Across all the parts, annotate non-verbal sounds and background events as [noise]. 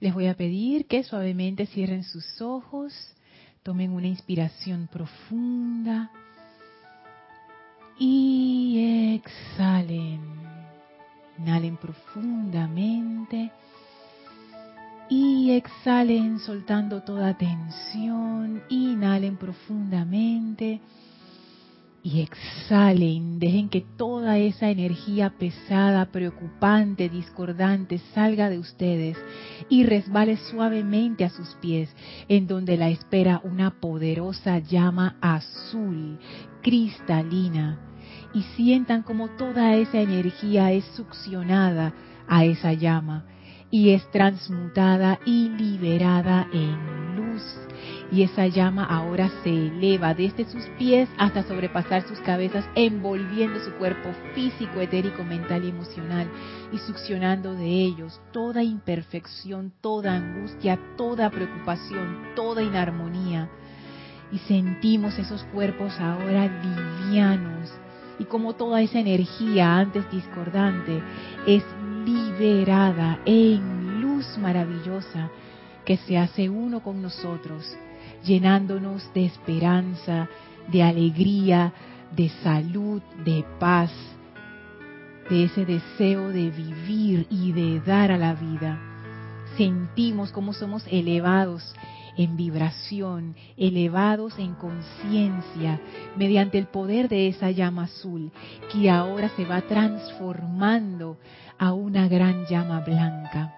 Les voy a pedir que suavemente cierren sus ojos, tomen una inspiración profunda y exhalen. Inhalen profundamente y exhalen soltando toda tensión. Inhalen profundamente y exhalen, dejen que toda esa energía pesada, preocupante, discordante salga de ustedes y resbale suavemente a sus pies, en donde la espera una poderosa llama azul, cristalina, y sientan como toda esa energía es succionada a esa llama y es transmutada y liberada en luz y esa llama ahora se eleva desde sus pies hasta sobrepasar sus cabezas, envolviendo su cuerpo físico, etérico, mental y emocional y succionando de ellos toda imperfección, toda angustia, toda preocupación, toda inarmonía. Y sentimos esos cuerpos ahora livianos y como toda esa energía antes discordante es liberada en luz maravillosa que se hace uno con nosotros llenándonos de esperanza, de alegría, de salud, de paz, de ese deseo de vivir y de dar a la vida. Sentimos cómo somos elevados en vibración, elevados en conciencia, mediante el poder de esa llama azul, que ahora se va transformando a una gran llama blanca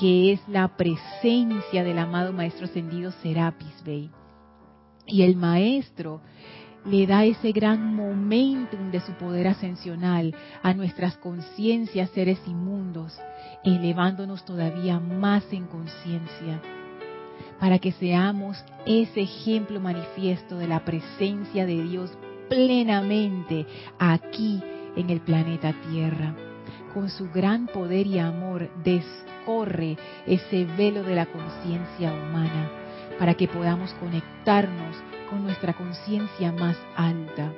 que es la presencia del amado Maestro Ascendido Serapis Bey. Y el Maestro le da ese gran momentum de su poder ascensional a nuestras conciencias, seres inmundos, elevándonos todavía más en conciencia, para que seamos ese ejemplo manifiesto de la presencia de Dios plenamente aquí en el planeta Tierra, con su gran poder y amor corre ese velo de la conciencia humana para que podamos conectarnos con nuestra conciencia más alta.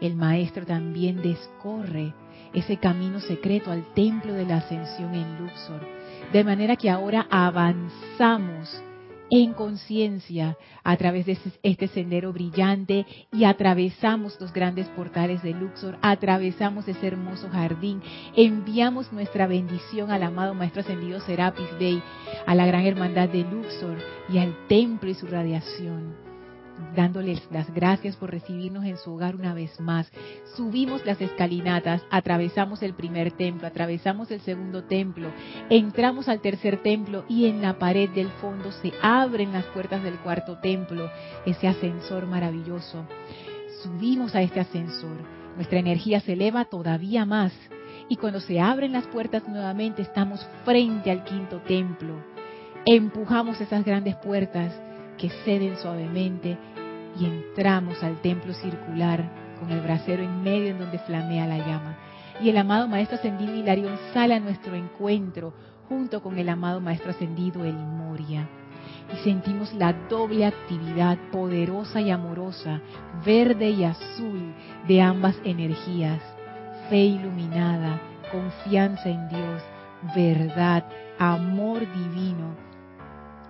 El Maestro también descorre ese camino secreto al templo de la ascensión en Luxor, de manera que ahora avanzamos en conciencia. A través de este sendero brillante y atravesamos los grandes portales de Luxor, atravesamos ese hermoso jardín, enviamos nuestra bendición al amado Maestro Ascendido Serapis Bey, a la gran hermandad de Luxor y al templo y su radiación dándoles las gracias por recibirnos en su hogar una vez más. Subimos las escalinatas, atravesamos el primer templo, atravesamos el segundo templo, entramos al tercer templo y en la pared del fondo se abren las puertas del cuarto templo, ese ascensor maravilloso. Subimos a este ascensor, nuestra energía se eleva todavía más y cuando se abren las puertas nuevamente estamos frente al quinto templo. Empujamos esas grandes puertas que ceden suavemente y entramos al templo circular con el brasero en medio en donde flamea la llama. Y el amado Maestro Ascendido Hilarión sale a nuestro encuentro junto con el amado Maestro Ascendido El Moria. Y sentimos la doble actividad poderosa y amorosa, verde y azul, de ambas energías. Fe iluminada, confianza en Dios, verdad, amor divino,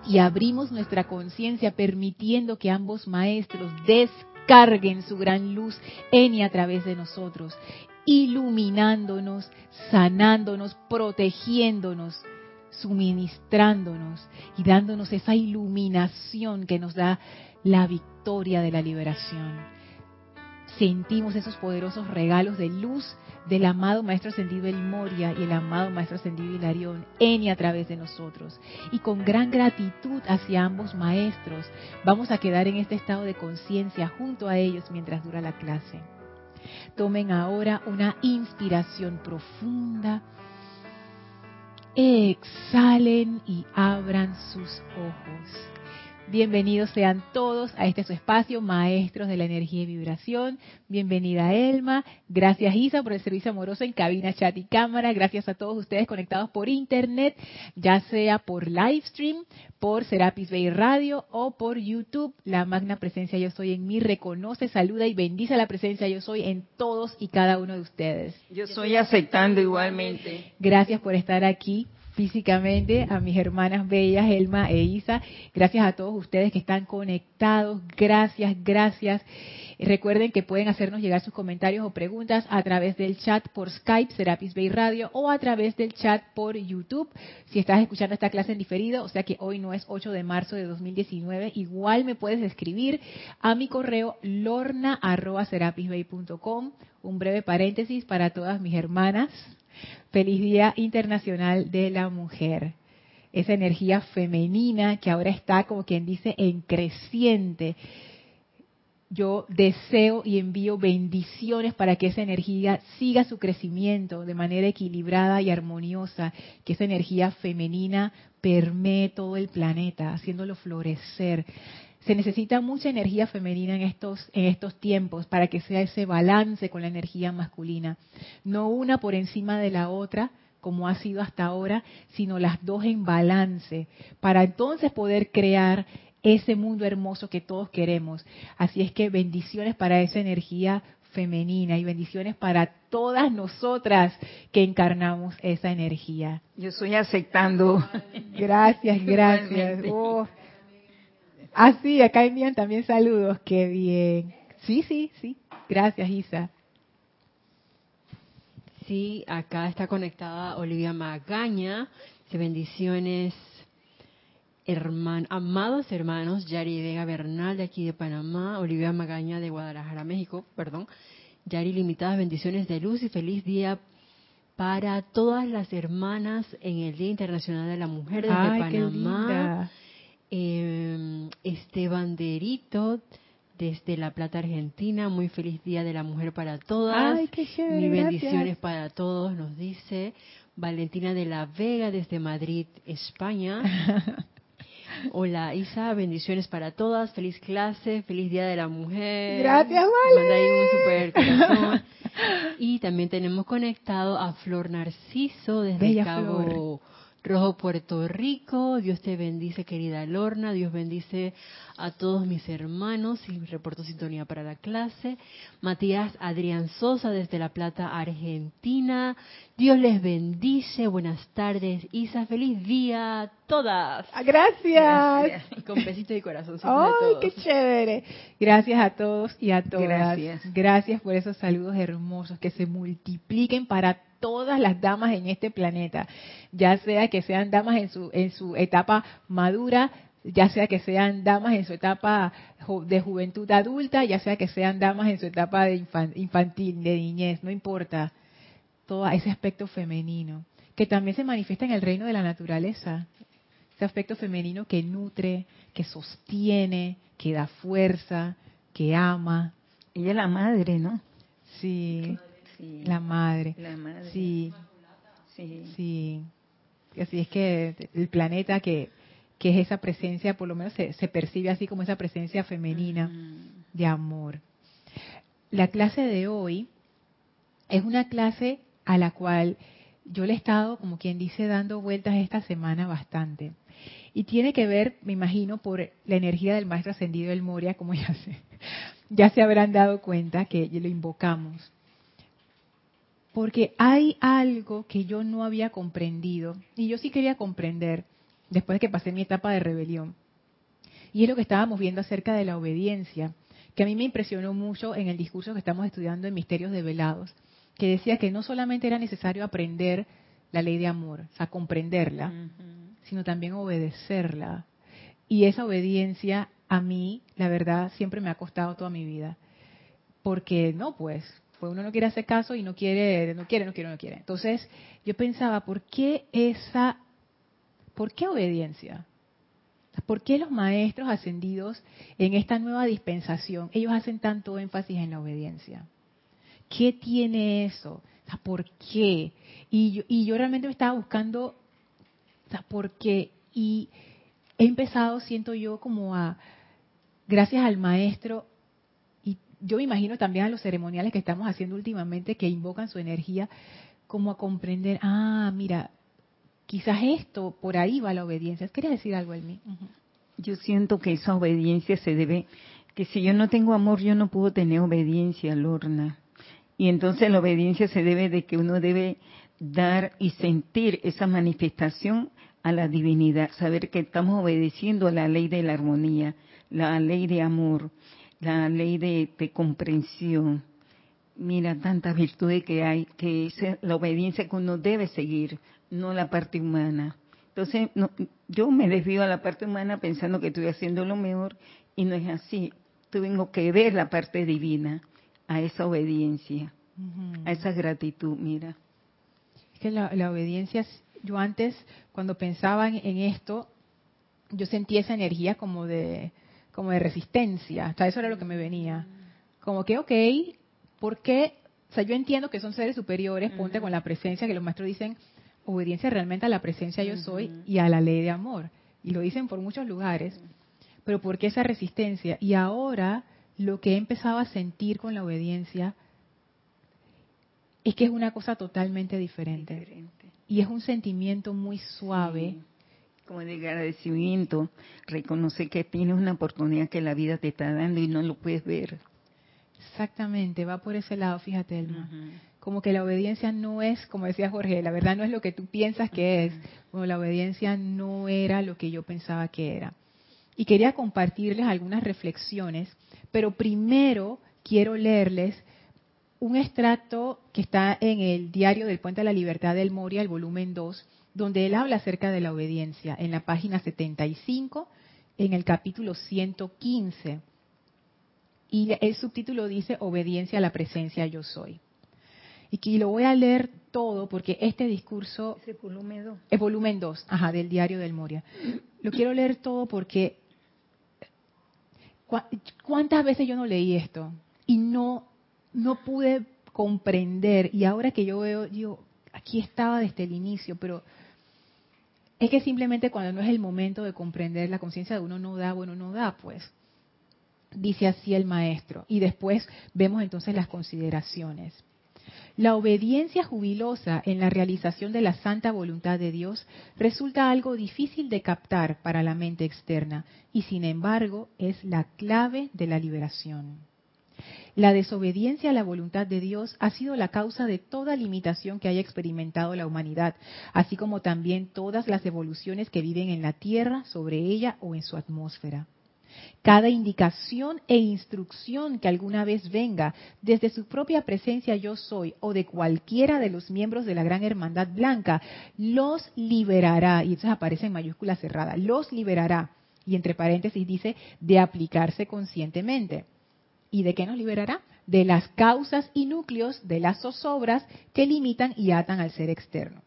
y abrimos nuestra conciencia permitiendo que ambos maestros descarguen su gran luz en y a través de nosotros, iluminándonos, sanándonos, protegiéndonos, suministrándonos y dándonos esa iluminación que nos da la victoria de la liberación sentimos esos poderosos regalos de luz del amado Maestro Ascendido El Moria y el amado Maestro Ascendido Hilarión en y a través de nosotros. Y con gran gratitud hacia ambos maestros, vamos a quedar en este estado de conciencia junto a ellos mientras dura la clase. Tomen ahora una inspiración profunda. Exhalen y abran sus ojos. Bienvenidos sean todos a este su espacio, maestros de la energía y vibración. Bienvenida Elma. Gracias Isa por el servicio amoroso en cabina, chat y cámara. Gracias a todos ustedes conectados por internet, ya sea por live stream, por Serapis Bay Radio o por YouTube. La magna presencia yo soy en mí reconoce, saluda y bendice la presencia yo soy en todos y cada uno de ustedes. Yo soy aceptando igualmente. Gracias por estar aquí físicamente, a mis hermanas bellas, Elma e Isa. Gracias a todos ustedes que están conectados. Gracias, gracias. Recuerden que pueden hacernos llegar sus comentarios o preguntas a través del chat por Skype, Serapis Bay Radio, o a través del chat por YouTube. Si estás escuchando esta clase en diferido, o sea que hoy no es 8 de marzo de 2019, igual me puedes escribir a mi correo lorna.serapisbay.com. Un breve paréntesis para todas mis hermanas. Feliz Día Internacional de la Mujer esa energía femenina que ahora está, como quien dice, en creciente yo deseo y envío bendiciones para que esa energía siga su crecimiento de manera equilibrada y armoniosa, que esa energía femenina permee todo el planeta, haciéndolo florecer. Se necesita mucha energía femenina en estos, en estos tiempos para que sea ese balance con la energía masculina. No una por encima de la otra, como ha sido hasta ahora, sino las dos en balance, para entonces poder crear ese mundo hermoso que todos queremos. Así es que bendiciones para esa energía femenina y bendiciones para todas nosotras que encarnamos esa energía. Yo estoy aceptando. Gracias, gracias. Oh. Ah, sí, acá envían también saludos. Qué bien. Sí, sí, sí. Gracias, Isa. Sí, acá está conectada Olivia Magaña. Bendiciones amados hermanos, Yari Vega Bernal de aquí de Panamá, Olivia Magaña de Guadalajara, México, perdón. Yari, limitadas bendiciones de luz y feliz día para todas las hermanas en el Día Internacional de la Mujer desde Panamá. Eh, Esteban Derito desde La Plata, Argentina. Muy feliz Día de la Mujer para todas. Ay, qué chévere, bendiciones para todos, nos dice Valentina de la Vega desde Madrid, España. [laughs] Hola Isa, bendiciones para todas, feliz clase, feliz Día de la Mujer. Gracias, Vale. un [laughs] Y también tenemos conectado a Flor Narciso desde Cabo Rojo, Puerto Rico. Dios te bendice, querida Lorna. Dios bendice a todos mis hermanos y reporto sintonía para la clase. Matías Adrián Sosa desde La Plata, Argentina. Dios les bendice. Buenas tardes. Isa, feliz día a todas. Ah, gracias. Con besitos y corazoncitos ¡Ay, qué chévere! Gracias a todos y a todas. Gracias. Gracias por esos saludos hermosos que se multipliquen para todas las damas en este planeta, ya sea que sean damas en su, en su etapa madura, ya sea que sean damas en su etapa de juventud adulta, ya sea que sean damas en su etapa de infantil, de niñez, no importa, todo ese aspecto femenino, que también se manifiesta en el reino de la naturaleza, ese aspecto femenino que nutre, que sostiene, que da fuerza, que ama. Ella es la madre, ¿no? Sí, la madre. La madre. Sí, sí. sí. Así es que el planeta que que es esa presencia, por lo menos se, percibe así como esa presencia femenina de amor. La clase de hoy es una clase a la cual yo le he estado, como quien dice, dando vueltas esta semana bastante. Y tiene que ver, me imagino, por la energía del maestro ascendido del Moria, como ya se, [laughs] ya se habrán dado cuenta que lo invocamos. Porque hay algo que yo no había comprendido, y yo sí quería comprender, después de que pasé mi etapa de rebelión. Y es lo que estábamos viendo acerca de la obediencia, que a mí me impresionó mucho en el discurso que estamos estudiando en Misterios de Velados, que decía que no solamente era necesario aprender la ley de amor, o sea, comprenderla, sino también obedecerla. Y esa obediencia a mí, la verdad, siempre me ha costado toda mi vida. Porque no, pues, pues uno no quiere hacer caso y no quiere, no quiere, no quiere, no quiere. Entonces, yo pensaba, ¿por qué esa ¿Por qué obediencia? ¿Por qué los maestros ascendidos en esta nueva dispensación, ellos hacen tanto énfasis en la obediencia? ¿Qué tiene eso? ¿Por qué? Y yo, realmente me estaba buscando, ¿por qué? Y he empezado, siento yo, como a, gracias al maestro, y yo me imagino también a los ceremoniales que estamos haciendo últimamente, que invocan su energía, como a comprender, ah, mira, quizás esto, por ahí va la obediencia. ¿Quería decir algo, Elmi? Yo siento que esa obediencia se debe, que si yo no tengo amor, yo no puedo tener obediencia, Lorna. Y entonces la obediencia se debe de que uno debe dar y sentir esa manifestación a la divinidad, saber que estamos obedeciendo a la ley de la armonía, la ley de amor, la ley de, comprensión. Mira tantas virtudes que hay, que es la obediencia que uno debe seguir, no la parte humana. Entonces, yo me desvío a la parte humana pensando que estoy haciendo lo mejor y no es así. Tengo que ver la parte divina, a esa obediencia, a esa gratitud, mira. Es que la, obediencia, yo antes, cuando pensaba en esto, yo sentía esa energía como de, como de resistencia. Hasta eso era lo que me venía. Como que, ok, ¿por qué? O sea, yo entiendo que son seres superiores, ponte con la presencia, que los maestros dicen, obediencia realmente a la presencia yo soy y a la ley de amor. Y lo dicen por muchos lugares. Pero ¿por qué esa resistencia? Y ahora lo que he empezado a sentir con la obediencia es que es una cosa totalmente diferente. Y es un sentimiento muy suave como de agradecimiento, reconoce que tienes una oportunidad que la vida te está dando y no lo puedes ver. Exactamente, va por ese lado, fíjate, Elma. Como que la obediencia no es, como decía Jorge, la verdad no es lo que tú piensas que es. Como la obediencia no era lo que yo pensaba que era. Y quería compartirles algunas reflexiones, pero primero quiero leerles un extracto que está en el diario del Puente de la Libertad del Moria, el volumen 2, donde él habla acerca de la obediencia, en la página 75, en el capítulo 115. Y el subtítulo dice Obediencia a la presencia yo soy. Y que lo voy a leer todo porque este discurso es volumen 2. Es volumen 2, ajá, del diario del Moria. Lo quiero leer todo porque ¿cuántas veces yo no leí esto? Y no, no pude comprender. Y ahora que yo veo, yo aquí estaba desde el inicio, pero es que simplemente cuando no es el momento de comprender la conciencia de uno no da, bueno, no da, pues. Dice así el maestro. Y después vemos entonces las consideraciones. La obediencia jubilosa en la realización de la santa voluntad de Dios resulta algo difícil de captar para la mente externa y sin embargo es la clave de la liberación. La desobediencia a la voluntad de Dios ha sido la causa de toda limitación que haya experimentado la humanidad, así como también todas las evoluciones que viven en la Tierra, sobre ella o en su atmósfera. Cada indicación e instrucción que alguna vez venga desde su propia presencia yo soy o de cualquiera de los miembros de la Gran Hermandad Blanca los liberará, y entonces aparece en mayúscula cerrada, los liberará, y entre paréntesis dice, de aplicarse conscientemente. ¿Y de qué nos liberará? De las causas y núcleos de las zozobras que limitan y atan al ser externo.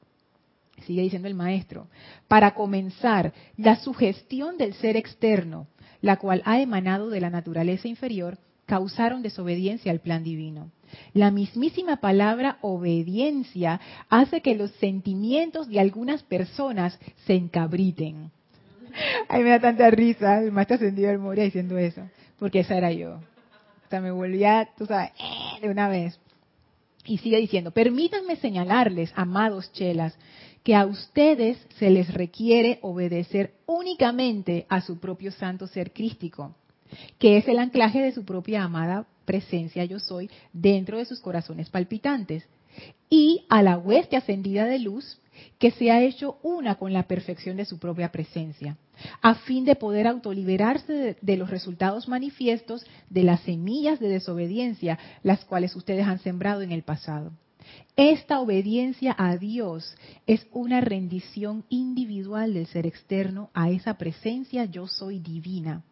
Sigue diciendo el maestro. Para comenzar, la sugestión del ser externo, la cual ha emanado de la naturaleza inferior, causaron desobediencia al plan divino. La mismísima palabra obediencia hace que los sentimientos de algunas personas se encabriten. Ay, me da tanta risa el maestro ascendido del Moria diciendo eso, porque esa era yo sea, me volvía, tú sabes, eh, de una vez. Y sigue diciendo, permítanme señalarles, amados chelas, que a ustedes se les requiere obedecer únicamente a su propio santo ser crístico, que es el anclaje de su propia amada presencia yo soy dentro de sus corazones palpitantes, y a la hueste ascendida de luz que se ha hecho una con la perfección de su propia presencia, a fin de poder autoliberarse de, los resultados manifiestos de las semillas de desobediencia, las cuales ustedes han sembrado en el pasado. Esta obediencia a Dios es una rendición individual del ser externo a esa presencia yo soy divina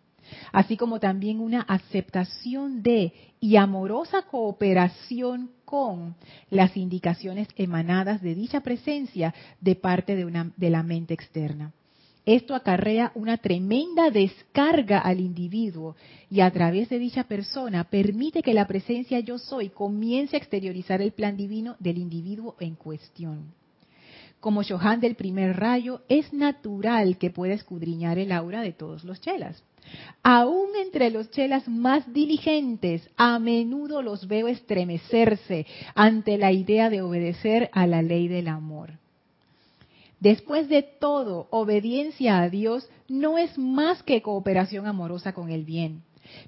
así como también una aceptación de y amorosa cooperación con las indicaciones emanadas de dicha presencia de parte de, la mente externa. Esto acarrea una tremenda descarga al individuo y a través de dicha persona permite que la presencia yo soy comience a exteriorizar el plan divino del individuo en cuestión. Como Johan del primer rayo, es natural que pueda escudriñar el aura de todos los chelas. Aún entre los chelas más diligentes, a menudo los veo estremecerse ante la idea de obedecer a la ley del amor. Después de todo, obediencia a Dios no es más que cooperación amorosa con el bien.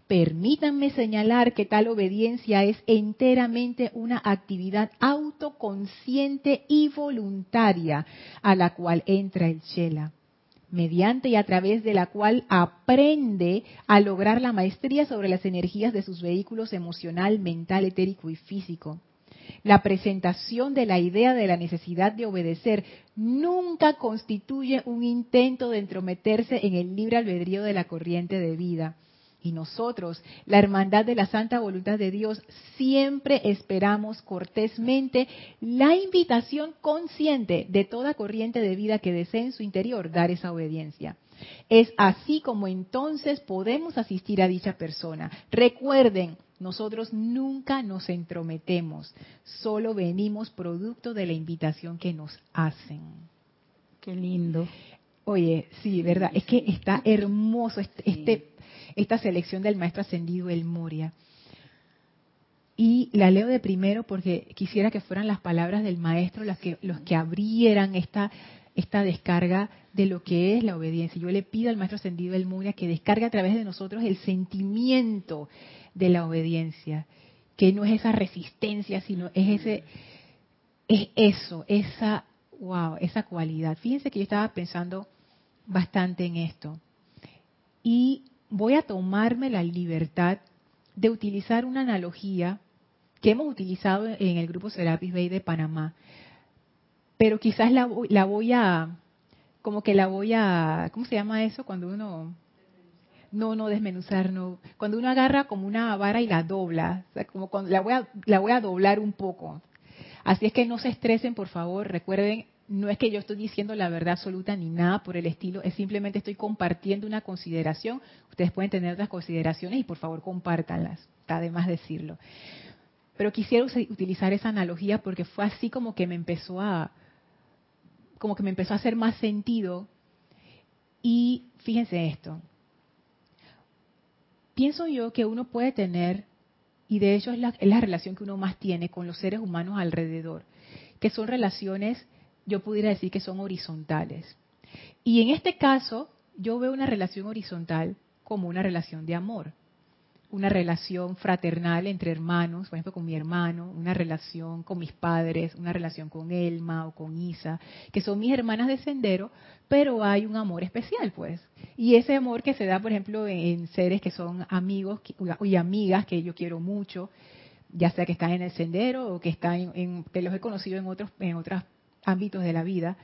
Permítanme señalar que tal obediencia es enteramente una actividad autoconsciente y voluntaria a la cual entra el Chela, mediante y a través de la cual aprende a lograr la maestría sobre las energías de sus vehículos emocional, mental, etérico y físico. La presentación de la idea de la necesidad de obedecer nunca constituye un intento de entrometerse en el libre albedrío de la corriente de vida. Y nosotros, la hermandad de la santa voluntad de Dios, siempre esperamos cortésmente la invitación consciente de toda corriente de vida que desee en su interior dar esa obediencia. Es así como entonces podemos asistir a dicha persona. Recuerden, nosotros nunca nos entrometemos, solo venimos producto de la invitación que nos hacen. Qué lindo. Oye, sí, verdad, es que está hermoso este, este, esta selección del maestro ascendido El Moria. Y la leo de primero porque quisiera que fueran las palabras del maestro las que, los que abrieran esta, esta descarga de lo que es la obediencia. Yo le pido al maestro ascendido El Moria que descargue a través de nosotros el sentimiento de la obediencia, que no es esa resistencia, sino es ese, es eso, esa, wow, esa cualidad. Fíjense que yo estaba pensando bastante en esto. Y voy a tomarme la libertad de utilizar una analogía que hemos utilizado en el grupo Serapis Bay de Panamá, pero quizás la, la voy a, como que la voy a, ¿cómo se llama eso? Cuando uno no, no, desmenuzar, no. Cuando uno agarra como una vara y la dobla, como cuando la voy, a, la voy a doblar un poco. Así es que no se estresen, por favor. Recuerden, no es que yo estoy diciendo la verdad absoluta ni nada por el estilo, es simplemente estoy compartiendo una consideración. Ustedes pueden tener otras consideraciones y por favor compártanlas. Está de más decirlo. Pero quisiera utilizar esa analogía porque fue así como que me empezó a, como que me empezó a hacer más sentido. Y fíjense esto, pienso yo que uno puede tener, y de hecho es la, relación que uno más tiene con los seres humanos alrededor, que son relaciones, yo pudiera decir que son horizontales. Y en este caso, yo veo una relación horizontal como una relación de amor una relación fraternal entre hermanos, por ejemplo con mi hermano, una relación con mis padres, una relación con Elma o con Isa, que son mis hermanas de sendero, pero hay un amor especial, pues. Y ese amor que se da, por ejemplo, en, seres que son amigos y amigas que yo quiero mucho, ya sea que están en el sendero o que están en, que los he conocido en otros en otros ámbitos de la vida.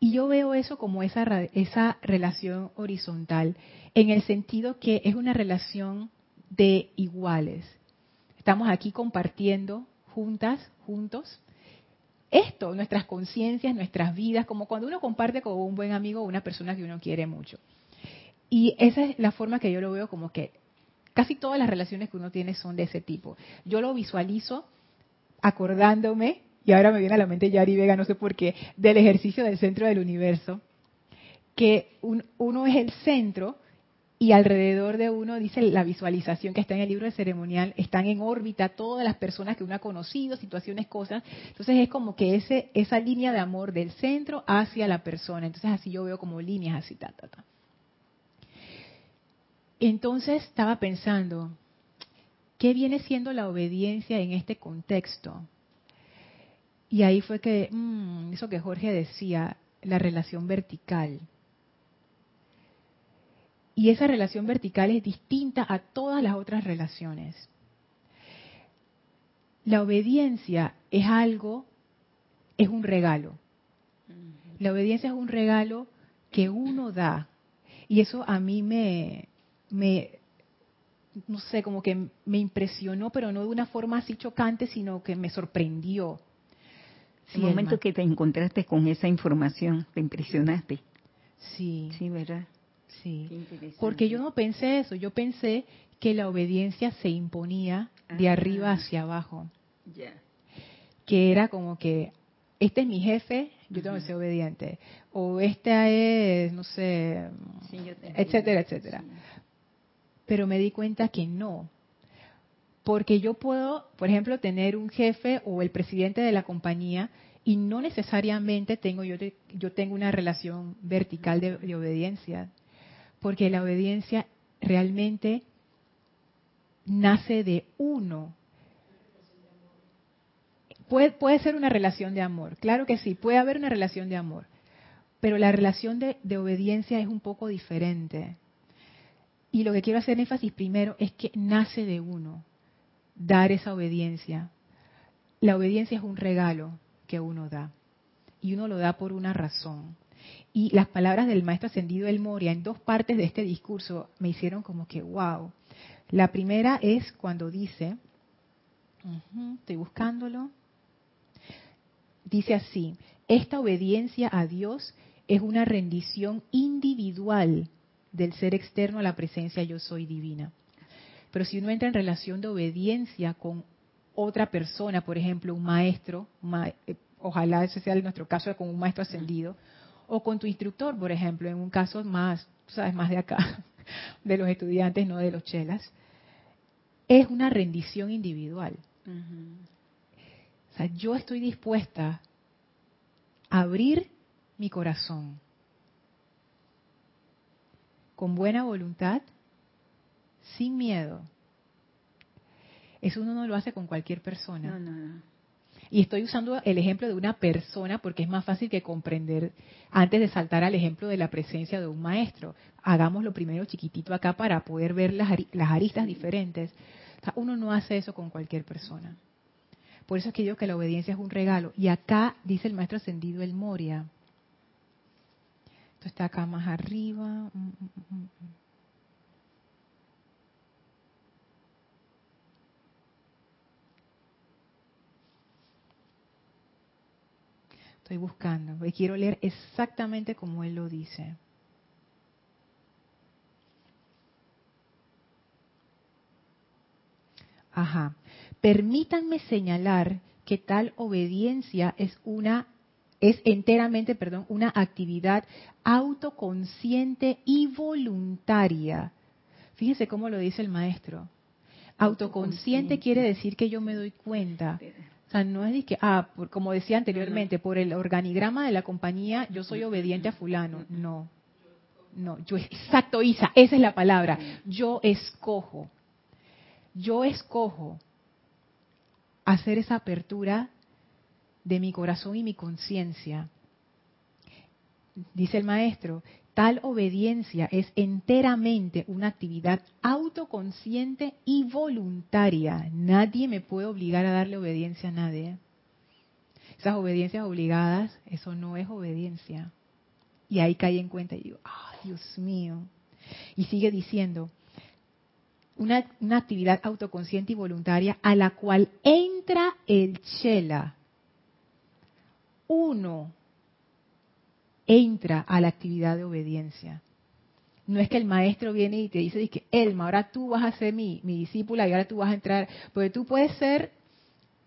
Y yo veo eso como esa, esa relación horizontal, en el sentido que es una relación de iguales. Estamos aquí compartiendo juntas, juntos, esto, nuestras conciencias, nuestras vidas, como cuando uno comparte con un buen amigo o una persona que uno quiere mucho. Y esa es la forma que yo lo veo como que casi todas las relaciones que uno tiene son de ese tipo. Yo lo visualizo acordándome, y ahora me viene a la mente Yari Vega, no sé por qué, del ejercicio del centro del universo, que uno es el centro y alrededor de uno, dice la visualización que está en el libro de ceremonial, están en órbita todas las personas que uno ha conocido, situaciones, cosas. Entonces es como que ese, esa línea de amor del centro hacia la persona. Entonces así yo veo como líneas así, ta, ta, ta. Entonces estaba pensando, ¿qué viene siendo la obediencia en este contexto? Y ahí fue que, mmm, eso que Jorge decía, la relación vertical. Y esa relación vertical es distinta a todas las otras relaciones. La obediencia es algo, es un regalo. La obediencia es un regalo que uno da. Y eso a mí me, me, no sé, como que me impresionó, pero no de una forma así chocante, sino que me sorprendió. El momento que te encontraste con esa información, te impresionaste. Sí. Sí, ¿verdad? Sí, porque yo no pensé eso, yo pensé que la obediencia se imponía de ah. arriba hacia abajo. Que era como que, este es mi jefe, yo tengo que ser obediente. O esta es, no sé, etcétera, etcétera. Pero me di cuenta que no. Porque yo puedo, por ejemplo, tener un jefe o el presidente de la compañía y no necesariamente tengo yo, yo tengo una relación vertical de obediencia porque la obediencia realmente nace de uno. Puede, puede ser una relación de amor, claro que sí, puede haber una relación de amor, pero la relación de, de obediencia es un poco diferente. Y lo que quiero hacer énfasis primero es que nace de uno, dar esa obediencia. La obediencia es un regalo que uno da, y uno lo da por una razón. Y las palabras del maestro ascendido El Moria en dos partes de este discurso me hicieron como que, wow. La primera es cuando dice, estoy buscándolo, dice así, esta obediencia a Dios es una rendición individual del ser externo a la presencia yo soy divina. Pero si uno entra en relación de obediencia con otra persona, por ejemplo, un maestro, eh, ojalá ese sea nuestro caso con un maestro ascendido, o con tu instructor, por ejemplo, en un caso más, sabes, más de acá, [laughs] de los estudiantes, no de los chelas, es una rendición individual. O sea, yo estoy dispuesta a abrir mi corazón con buena voluntad, sin miedo. Eso uno no lo hace con cualquier persona. No, no, no. Y estoy usando el ejemplo de una persona porque es más fácil que comprender antes de saltar al ejemplo de la presencia de un maestro. Hagámoslo primero chiquitito acá para poder ver las, aristas diferentes. uno no hace eso con cualquier persona. Por eso es que digo que la obediencia es un regalo. Y acá dice el maestro ascendido el Moria. Esto está acá más arriba. Mm, mm, mm, Estoy buscando, y quiero leer exactamente como él lo dice. Ajá. Permítanme señalar que tal obediencia es una es enteramente, perdón, una actividad autoconsciente y voluntaria. Fíjense cómo lo dice el maestro. Autoconsciente quiere decir que yo me doy cuenta sea, no es de que, ah, como decía anteriormente, por el organigrama de la compañía yo soy obediente a fulano. No, no, yo, exacto, Isa, esa es la palabra. Yo escojo, yo escojo hacer esa apertura de mi corazón y mi conciencia. Dice el maestro, Tal obediencia es enteramente una actividad autoconsciente y voluntaria. Nadie me puede obligar a darle obediencia a nadie. Esas obediencias obligadas, eso no es obediencia. Y ahí cae en cuenta y digo, ¡ay, Dios mío! Y sigue diciendo, una, una, actividad autoconsciente y voluntaria a la cual entra el chela. Uno entra a la actividad de obediencia. No es que el maestro viene y te dice, que Elma, ahora tú vas a ser mi, discípula y ahora tú vas a entrar, porque tú puedes ser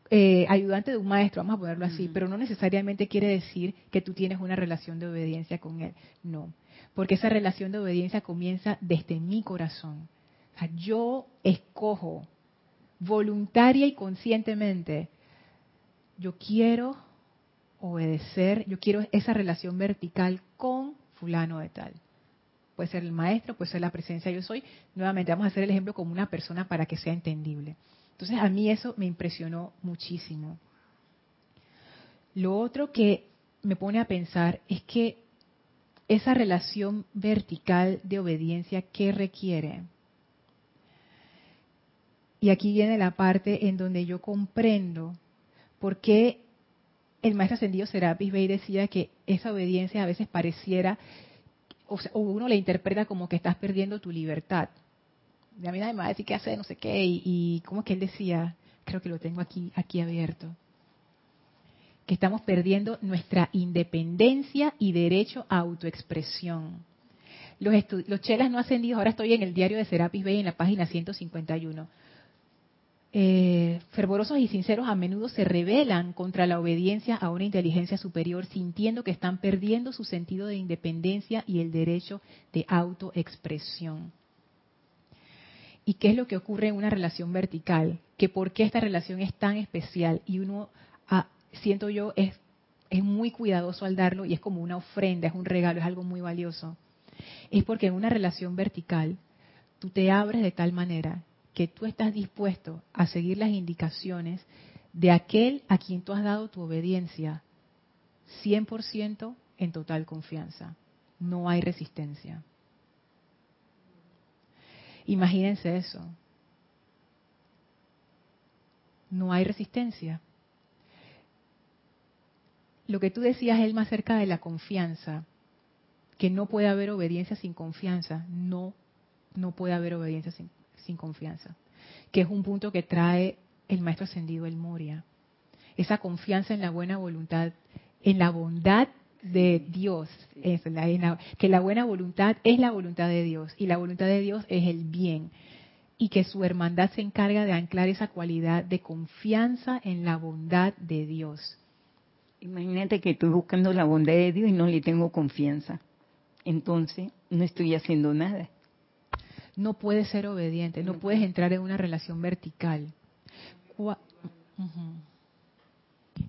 eh, ayudante de un maestro, vamos a ponerlo así, pero no necesariamente quiere decir que tú tienes una relación de obediencia con él. No, porque esa relación de obediencia comienza desde mi corazón. O sea, yo escojo voluntaria y conscientemente, yo quiero obedecer, yo quiero esa relación vertical con fulano de tal. Puede ser el maestro, puede ser la presencia yo soy. Nuevamente vamos a hacer el ejemplo como una persona para que sea entendible. Entonces a mí eso me impresionó muchísimo. Lo otro que me pone a pensar es que esa relación vertical de obediencia, ¿qué requiere? Y aquí viene la parte en donde yo comprendo por qué el maestro ascendido Serapis Bey decía que esa obediencia a veces pareciera, o, uno la interpreta como que estás perdiendo tu libertad. De a mí nadie me va a decir qué hacer, no sé qué, y, y ¿cómo que él decía? Creo que lo tengo aquí, aquí abierto. Que estamos perdiendo nuestra independencia y derecho a autoexpresión. Los, los chelas no ascendidos, ahora estoy en el diario de Serapis Bey en la página 151 eh, fervorosos y sinceros a menudo se rebelan contra la obediencia a una inteligencia superior, sintiendo que están perdiendo su sentido de independencia y el derecho de autoexpresión. ¿Y qué es lo que ocurre en una relación vertical? Que por qué esta relación es tan especial y uno, ah, siento yo, es, es muy cuidadoso al darlo y es como una ofrenda, es un regalo, es algo muy valioso. Es porque en una relación vertical tú te abres de tal manera que tú estás dispuesto a seguir las indicaciones de aquel a quien tú has dado tu obediencia 100% en total confianza. No hay resistencia. Imagínense eso. No hay resistencia. Lo que tú decías, es más cerca de la confianza, que no puede haber obediencia sin confianza. No, no puede haber obediencia sin, sin confianza. Que es un punto que trae el maestro ascendido el Moria. Esa confianza en la buena voluntad, en la bondad de Dios, es que la buena voluntad es la voluntad de Dios y la voluntad de Dios es el bien y que su hermandad se encarga de anclar esa cualidad de confianza en la bondad de Dios. Imagínate que estoy buscando la bondad de Dios y no le tengo confianza. Entonces no estoy haciendo nada. No puedes ser obediente, no puedes entrar en una relación vertical.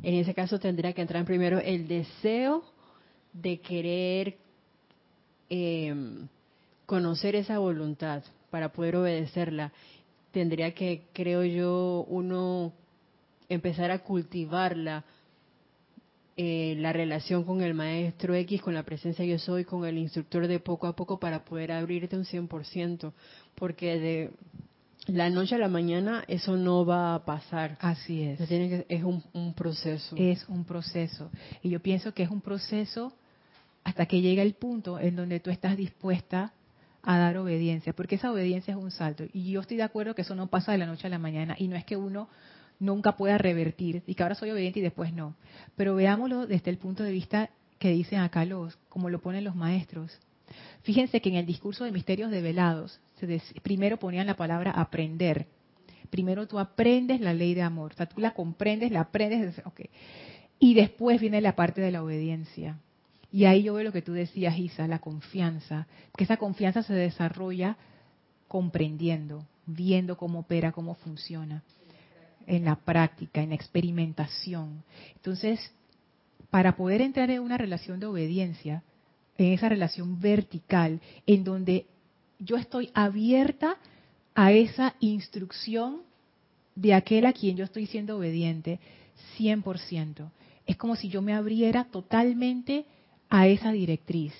En ese caso tendría que entrar primero el deseo de querer em, conocer esa voluntad para poder obedecerla. Tendría que, creo yo, uno empezar a cultivarla, eh, la relación con el maestro X, con la presencia yo soy, con el instructor de poco a poco para poder abrirte un 100%, porque de la noche a la mañana eso no va a pasar. Así es. es un, un, proceso. Es un proceso. Y yo pienso que es un proceso hasta que llega el punto en donde tú estás dispuesta a dar obediencia, porque esa obediencia es un salto. Y yo estoy de acuerdo que eso no pasa de la noche a la mañana. Y no es que uno nunca pueda revertir y que ahora soy obediente y después no. Pero veámoslo desde el punto de vista que dicen acá los, como lo ponen los maestros. Fíjense que en el discurso de misterios develados, se primero ponían la palabra aprender. Primero tú aprendes la ley de amor, o sea, tú la comprendes, la aprendes, okay. y después viene la parte de la obediencia. Y ahí yo veo lo que tú decías, Isa, la confianza, que esa confianza se desarrolla comprendiendo, viendo cómo opera, cómo funciona, en la práctica, en la experimentación. Entonces, para poder entrar en una relación de obediencia, en esa relación vertical, en donde yo estoy abierta a esa instrucción de aquel a quien yo estoy siendo obediente, 100%. Es como si yo me abriera totalmente a esa directriz,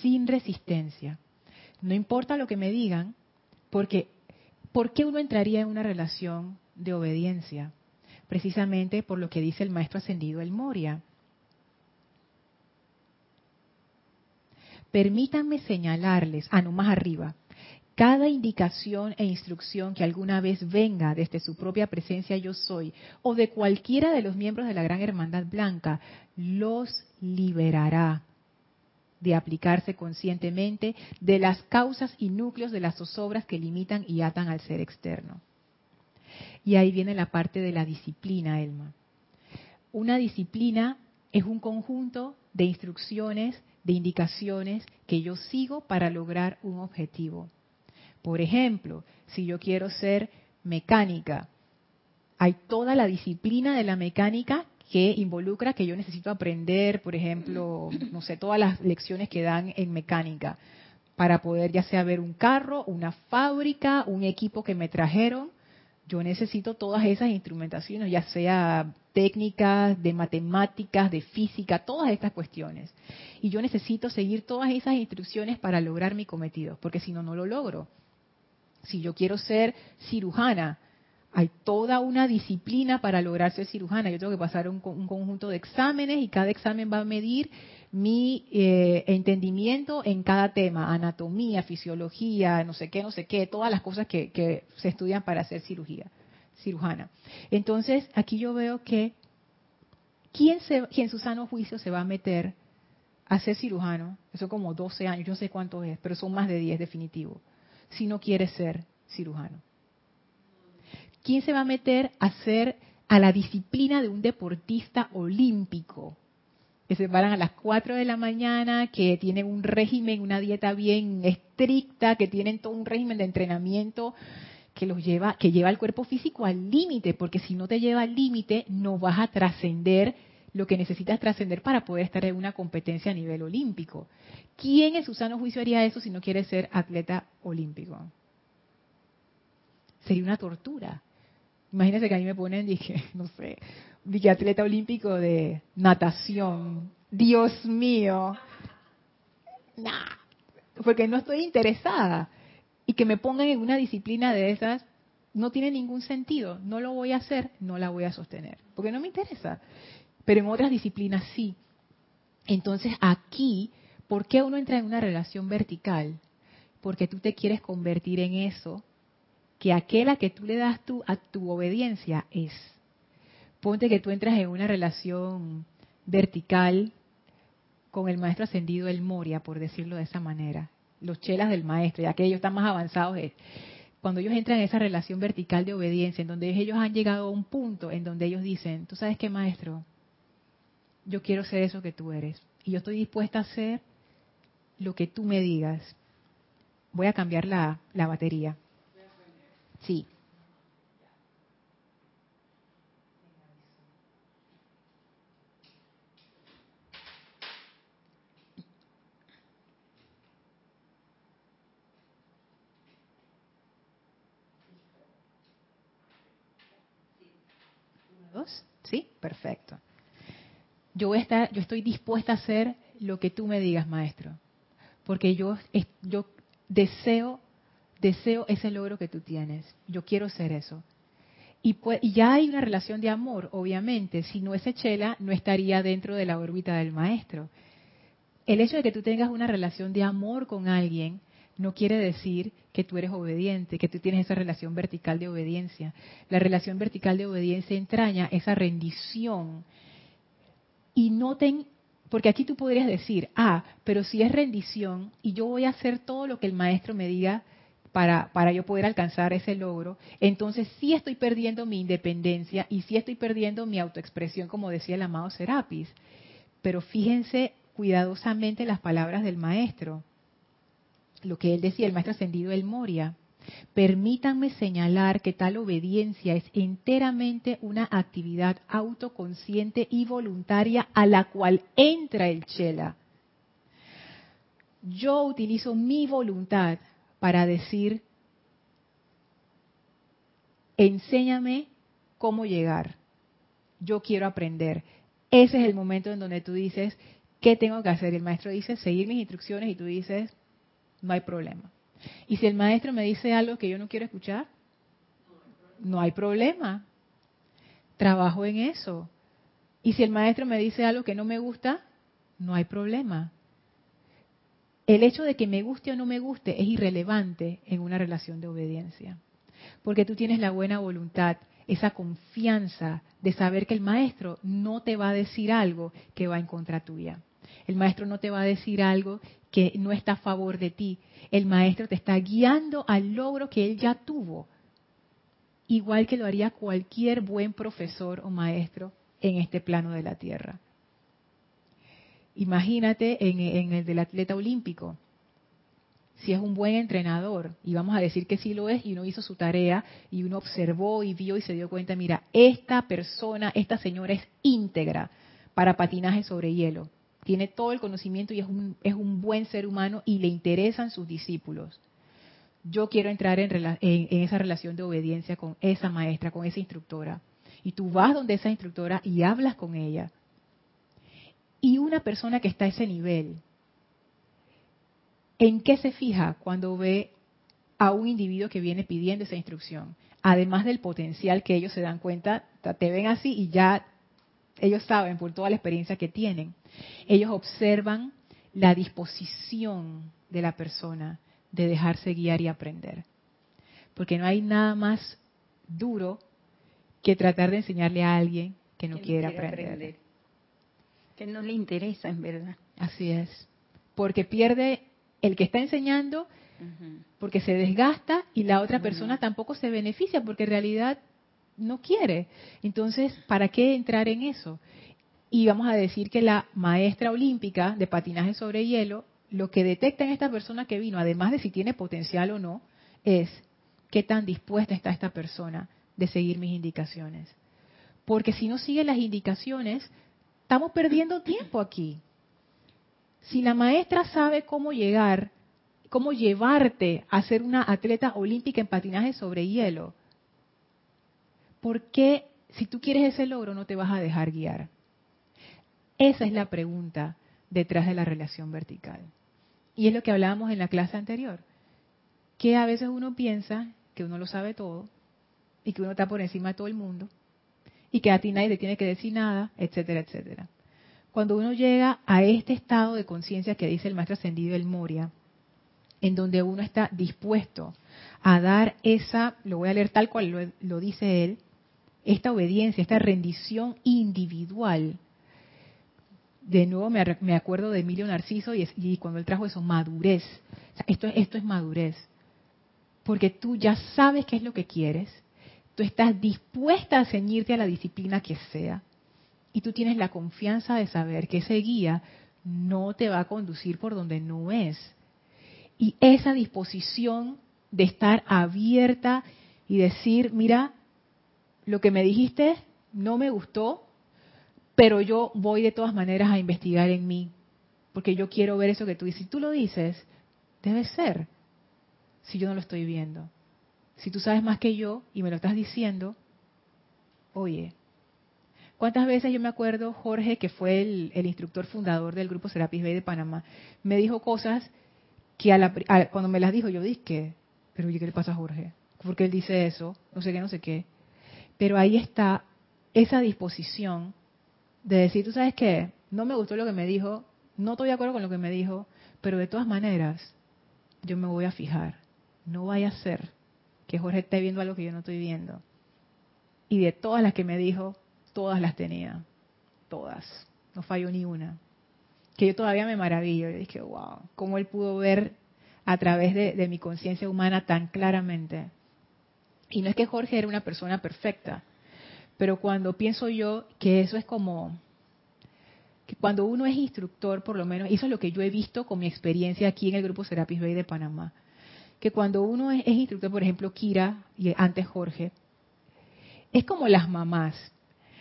sin resistencia. No importa lo que me digan, porque ¿por qué uno entraría en una relación de obediencia? Precisamente por lo que dice el maestro ascendido el Moria. Permítanme señalarles, ah, no, más arriba, cada indicación e instrucción que alguna vez venga desde su propia presencia yo soy o de cualquiera de los miembros de la Gran Hermandad Blanca los liberará de aplicarse conscientemente de las causas y núcleos de las zozobras que limitan y atan al ser externo. Y ahí viene la parte de la disciplina, Elma. Una disciplina es un conjunto de instrucciones de indicaciones que yo sigo para lograr un objetivo. Por ejemplo, si yo quiero ser mecánica, hay toda la disciplina de la mecánica que involucra que yo necesito aprender, por ejemplo, no sé, todas las lecciones que dan en mecánica para poder ya sea ver un carro, una fábrica, un equipo que me trajeron. Yo necesito todas esas instrumentaciones, ya sea técnicas, de matemáticas, de física, todas estas cuestiones. Y yo necesito seguir todas esas instrucciones para lograr mi cometido, porque si no, no lo logro. Si yo quiero ser cirujana, hay toda una disciplina para lograr ser cirujana. Yo tengo que pasar un, conjunto de exámenes y cada examen va a medir mi eh, entendimiento en cada tema, anatomía, fisiología, no sé qué, no sé qué, todas las cosas que, que se estudian para hacer cirugía cirujana. Entonces, aquí yo veo que ¿quién, se, en su sano juicio se va a meter a ser cirujano? Eso como 12 años, yo sé cuánto es, pero son más de 10 definitivo, si no quiere ser cirujano. ¿Quién se va a meter a ser a la disciplina de un deportista olímpico? Que se paran a las 4 de la mañana, que tienen un régimen, una dieta bien estricta, que tienen todo un régimen de entrenamiento que los lleva, que lleva el cuerpo físico al límite, porque si no te lleva al límite, no vas a trascender lo que necesitas trascender para poder estar en una competencia a nivel olímpico. ¿Quién en su sano juicio haría eso si no quiere ser atleta olímpico? sería una tortura. Imagínense que a mí me ponen, [laughs] dije, no sé, dije atleta olímpico de natación. Dios mío. Porque no estoy interesada. Y que me pongan en una disciplina de esas no tiene ningún sentido. No lo voy a hacer, no la voy a sostener. Porque no me interesa. Pero en otras disciplinas sí. Entonces aquí, ¿por qué uno entra en una relación vertical? Porque tú te quieres convertir en eso que aquella que tú le das tú a tu obediencia es. Ponte que tú entras en una relación vertical con el maestro ascendido el Moria, por decirlo de esa manera. Los chelas del maestro, ya que ellos están más avanzados, es cuando ellos entran en esa relación vertical de obediencia, en donde ellos han llegado a un punto en donde ellos dicen, tú sabes qué maestro, yo quiero ser eso que tú eres, y yo estoy dispuesta a hacer lo que tú me digas. Voy a cambiar la, la batería. Sí. ¿Sí? Perfecto. Yo, voy yo estoy dispuesta a hacer lo que tú me digas, maestro. Porque yo, yo deseo deseo ese logro que tú tienes, yo quiero ser eso. Y, pues, ya hay una relación de amor, obviamente, si no ese chela no estaría dentro de la órbita del maestro. El hecho de que tú tengas una relación de amor con alguien no quiere decir que tú eres obediente, que tú tienes esa relación vertical de obediencia. La relación vertical de obediencia entraña esa rendición. Y noten, porque aquí tú podrías decir, ah, pero si es rendición y yo voy a hacer todo lo que el maestro me diga, para, para yo poder alcanzar ese logro, entonces sí estoy perdiendo mi independencia y sí estoy perdiendo mi autoexpresión, como decía el amado Serapis. Pero fíjense cuidadosamente las palabras del maestro. Lo que él decía, el maestro ascendido El Moria. Permítanme señalar que tal obediencia es enteramente una actividad autoconsciente y voluntaria a la cual entra el Chela. Yo utilizo mi voluntad para decir, enséñame cómo llegar. Yo quiero aprender. Ese es el momento en donde tú dices, ¿qué tengo que hacer? el maestro dice, seguir mis instrucciones y tú dices, no hay problema. Y si el maestro me dice algo que yo no quiero escuchar, no hay problema. Trabajo en eso. Y si el maestro me dice algo que no me gusta, no hay problema el hecho de que me guste o no me guste es irrelevante en una relación de obediencia. Porque tú tienes la buena voluntad, esa confianza de saber que el maestro no te va a decir algo que va en contra tuya. El maestro no te va a decir algo que no está a favor de ti. El maestro te está guiando al logro que él ya tuvo. Igual que lo haría cualquier buen profesor o maestro en este plano de la tierra. Imagínate en, el del atleta olímpico. Si es un buen entrenador, y vamos a decir que sí lo es, y uno hizo su tarea, y uno observó y vio y se dio cuenta, mira, esta persona, esta señora es íntegra para patinaje sobre hielo. Tiene todo el conocimiento y es un, es un buen ser humano y le interesan sus discípulos. Yo quiero entrar en, en esa relación de obediencia con esa maestra, con esa instructora. Y tú vas donde esa instructora y hablas con ella y una persona que está a ese nivel, ¿en qué se fija cuando ve a un individuo que viene pidiendo esa instrucción? Además del potencial que ellos se dan cuenta, te ven así y ya ellos saben por toda la experiencia que tienen. Ellos observan la disposición de la persona de dejarse guiar y aprender. Porque no hay nada más duro que tratar de enseñarle a alguien que no, quiere, aprender que no le interesa en verdad. Así es. Porque pierde el que está enseñando, porque se desgasta y la otra persona tampoco se beneficia porque en realidad no quiere. Entonces, ¿para qué entrar en eso? Y vamos a decir que la maestra olímpica de patinaje sobre hielo, lo que detecta en esta persona que vino, además de si tiene potencial o no, es qué tan dispuesta está esta persona de seguir mis indicaciones. Porque si no sigue las indicaciones, Estamos perdiendo tiempo aquí. Si la maestra sabe cómo llegar cómo llevarte a ser una atleta olímpica en patinaje sobre hielo. ¿Por qué si tú quieres ese logro no te vas a dejar guiar? Esa es la pregunta detrás de la relación vertical. Y es lo que hablábamos en la clase anterior, que a veces uno piensa que uno lo sabe todo y que uno está por encima de todo el mundo y que a ti nadie te tiene que decir nada, etcétera, etcétera. Cuando uno llega a este estado de conciencia que dice el maestro ascendido el Moria, en donde uno está dispuesto a dar esa, lo voy a leer tal cual lo, lo dice él, esta obediencia, esta rendición individual de nuevo me, acuerdo de Emilio Narciso y, cuando él trajo eso, madurez. esto, esto es madurez. Porque tú ya sabes qué es lo que quieres, tú estás dispuesta a ceñirte a la disciplina que sea, y tú tienes la confianza de saber que ese guía no te va a conducir por donde no es. Y esa disposición de estar abierta y decir, mira, lo que me dijiste no me gustó, pero yo voy de todas maneras a investigar en mí, porque yo quiero ver eso que tú dices. Si tú lo dices, debe ser, si yo no lo estoy viendo. Si tú sabes más que yo y me lo estás diciendo, oye, ¿cuántas veces yo me acuerdo, Jorge, que fue el, instructor fundador del grupo Serapis Bay de Panamá, me dijo cosas que a cuando me las dijo yo dije, pero oye, ¿qué le pasa a Jorge? Porque él dice eso, no sé qué, no sé qué. Pero ahí está esa disposición de decir, tú sabes qué, no me gustó lo que me dijo, no estoy de acuerdo con lo que me dijo, pero de todas maneras, yo me voy a fijar. No vaya a ser que Jorge esté viendo algo que yo no estoy viendo. Y de todas las que me dijo, todas las tenía. Todas. No falló ni una. Que yo todavía me maravillo. Y dije, wow, cómo él pudo ver a través de, de mi conciencia humana tan claramente. Y no es que Jorge era una persona perfecta, pero cuando pienso yo que eso es como, que cuando uno es instructor, por lo menos, eso es lo que yo he visto con mi experiencia aquí en el grupo Serapis Bay de Panamá, que cuando uno es, instructor, por ejemplo, Kira y antes Jorge, es como las mamás.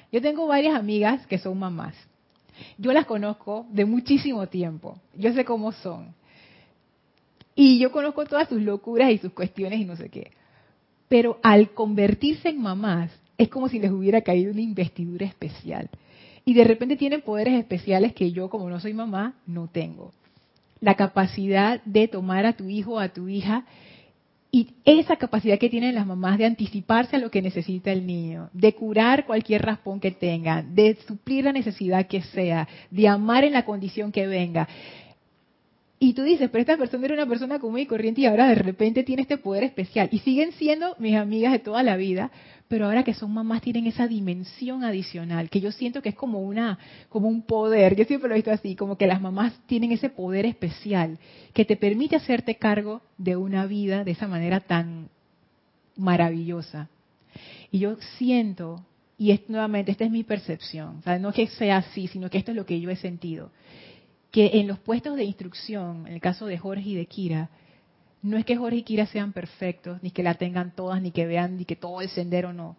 Yo tengo varias amigas que son mamás. Yo las conozco de muchísimo tiempo. Yo sé cómo son. Y yo conozco todas sus locuras y sus cuestiones y no sé qué. Pero al convertirse en mamás, es como si les hubiera caído una investidura especial. Y de repente tienen poderes especiales que yo, como no soy mamá, no tengo. La capacidad de tomar a tu hijo o a tu hija y esa capacidad que tienen las mamás de anticiparse a lo que necesita el niño, de curar cualquier raspón que tengan, de suplir la necesidad que sea, de amar en la condición que venga. Y tú dices, pero esta persona era una persona común y corriente y ahora de repente tiene este poder especial. Y siguen siendo mis amigas de toda la vida, pero ahora que son mamás tienen esa dimensión adicional, que yo siento que es como una, como un poder, yo siempre lo he visto así, como que las mamás tienen ese poder especial que te permite hacerte cargo de una vida de esa manera tan maravillosa. Y yo siento, y es nuevamente, esta es mi percepción, o no que sea así, sino que esto es lo que yo he sentido, que en los puestos de instrucción, en el caso de Jorge y de Kira, no es que Jorge y Kira sean perfectos, ni que la tengan todas, ni que vean ni que todo el sendero no,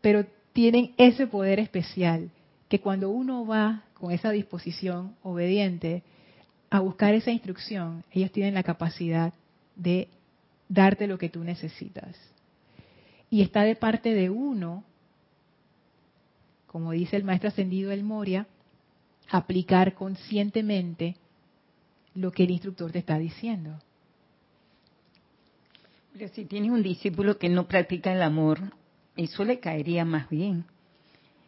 pero tienen ese poder especial que cuando uno va con esa disposición obediente a buscar esa instrucción, ellos tienen la capacidad de darte lo que tú necesitas. Y está de parte de uno, como dice el maestro ascendido El Moria, aplicar conscientemente lo que el instructor te está diciendo. Pero si tienes un discípulo que no practica el amor, eso le caería más bien,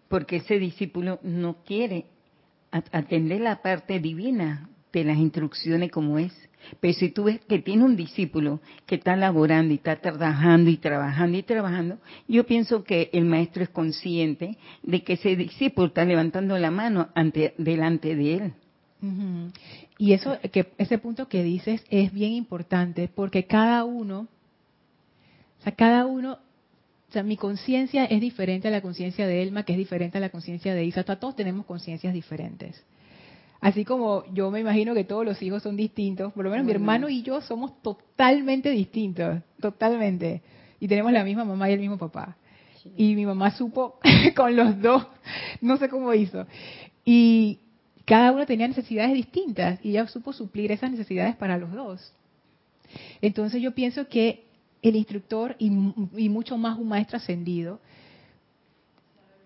porque ese discípulo no quiere atender la parte divina de las instrucciones como es. Pero si tú ves que tiene un discípulo que está laborando y está trabajando y trabajando y trabajando, yo pienso que el maestro es consciente de que ese discípulo está levantando la mano ante, delante de él. Y eso, que ese punto que dices es bien importante porque cada uno cada uno, o sea, mi conciencia es diferente a la conciencia de Elma, que es diferente a la conciencia de Isa. todos tenemos conciencias diferentes. Así como yo me imagino que todos los hijos son distintos, por lo menos mi hermano y yo somos totalmente distintos, totalmente. Y tenemos la misma mamá y el mismo papá. Y mi mamá supo [laughs] con los dos, no sé cómo hizo. Y cada uno tenía necesidades distintas y ella supo suplir esas necesidades para los dos. Entonces yo pienso que el instructor y, y mucho más un maestro ascendido,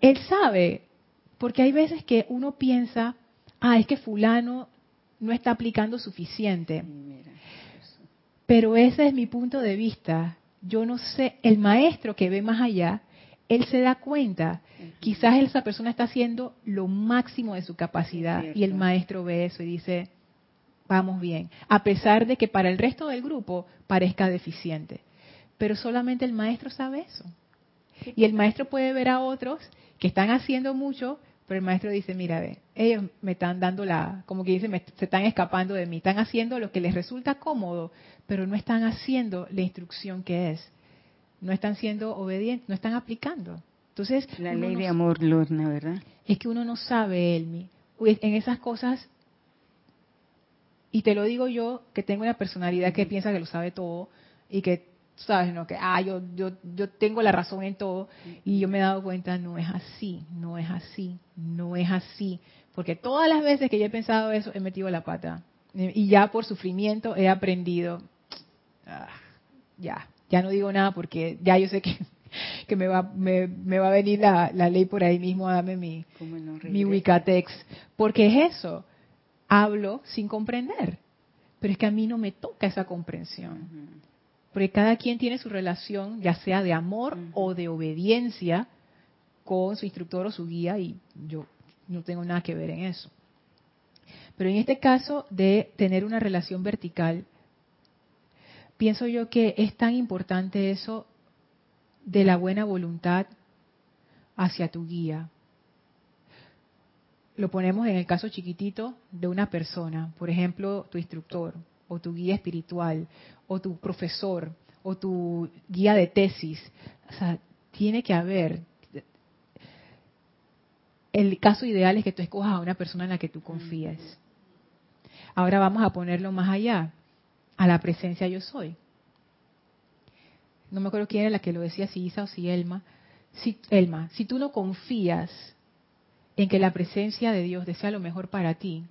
él sabe, porque hay veces que uno piensa, ah, es que fulano no está aplicando suficiente. Pero ese es mi punto de vista. Yo no sé, el maestro que ve más allá, él se da cuenta. Quizás esa persona está haciendo lo máximo de su capacidad y el maestro ve eso y dice, vamos bien, a pesar de que para el resto del grupo parezca deficiente. Pero solamente el maestro sabe eso. Y el maestro puede ver a otros que están haciendo mucho, pero el maestro dice, mira, ve, ellos me están dando la, como que dice, se están escapando de mí, están haciendo lo que les resulta cómodo, pero no están haciendo la instrucción que es. No están siendo obedientes, no están aplicando. Entonces, la ley de amor, Lorna, ¿verdad? Es que uno no sabe, Elmi. En esas cosas, y te lo digo yo, que tengo una personalidad que piensa que lo sabe todo y que sabes, ¿no? Que, ah, yo, yo, yo tengo la razón en todo. Y yo me he dado cuenta, no es así, no es así, no es así. Porque todas las veces que yo he pensado eso, he metido la pata. Y ya por sufrimiento he aprendido, ah, ya, ya no digo nada porque ya yo sé que, [laughs] que me, va, me, me va a venir la, la, ley por ahí mismo a darme mi, mi Wicatex. Porque es eso, hablo sin comprender. Pero es que a mí no me toca esa comprensión. Porque cada quien tiene su relación, ya sea de amor o de obediencia, con su instructor o su guía, y yo no tengo nada que ver en eso. Pero en este caso de tener una relación vertical, pienso yo que es tan importante eso de la buena voluntad hacia tu guía. Lo ponemos en el caso chiquitito de una persona, por ejemplo, tu instructor o tu guía espiritual, o tu profesor, o tu guía de tesis. O sea, tiene que haber. El caso ideal es que tú escojas a una persona en la que tú confíes. Ahora vamos a ponerlo más allá, a la presencia yo soy. No me acuerdo quién era la que lo decía, si Isa o si Elma. Si, Elma, si tú no confías en que la presencia de Dios desea lo mejor para ti,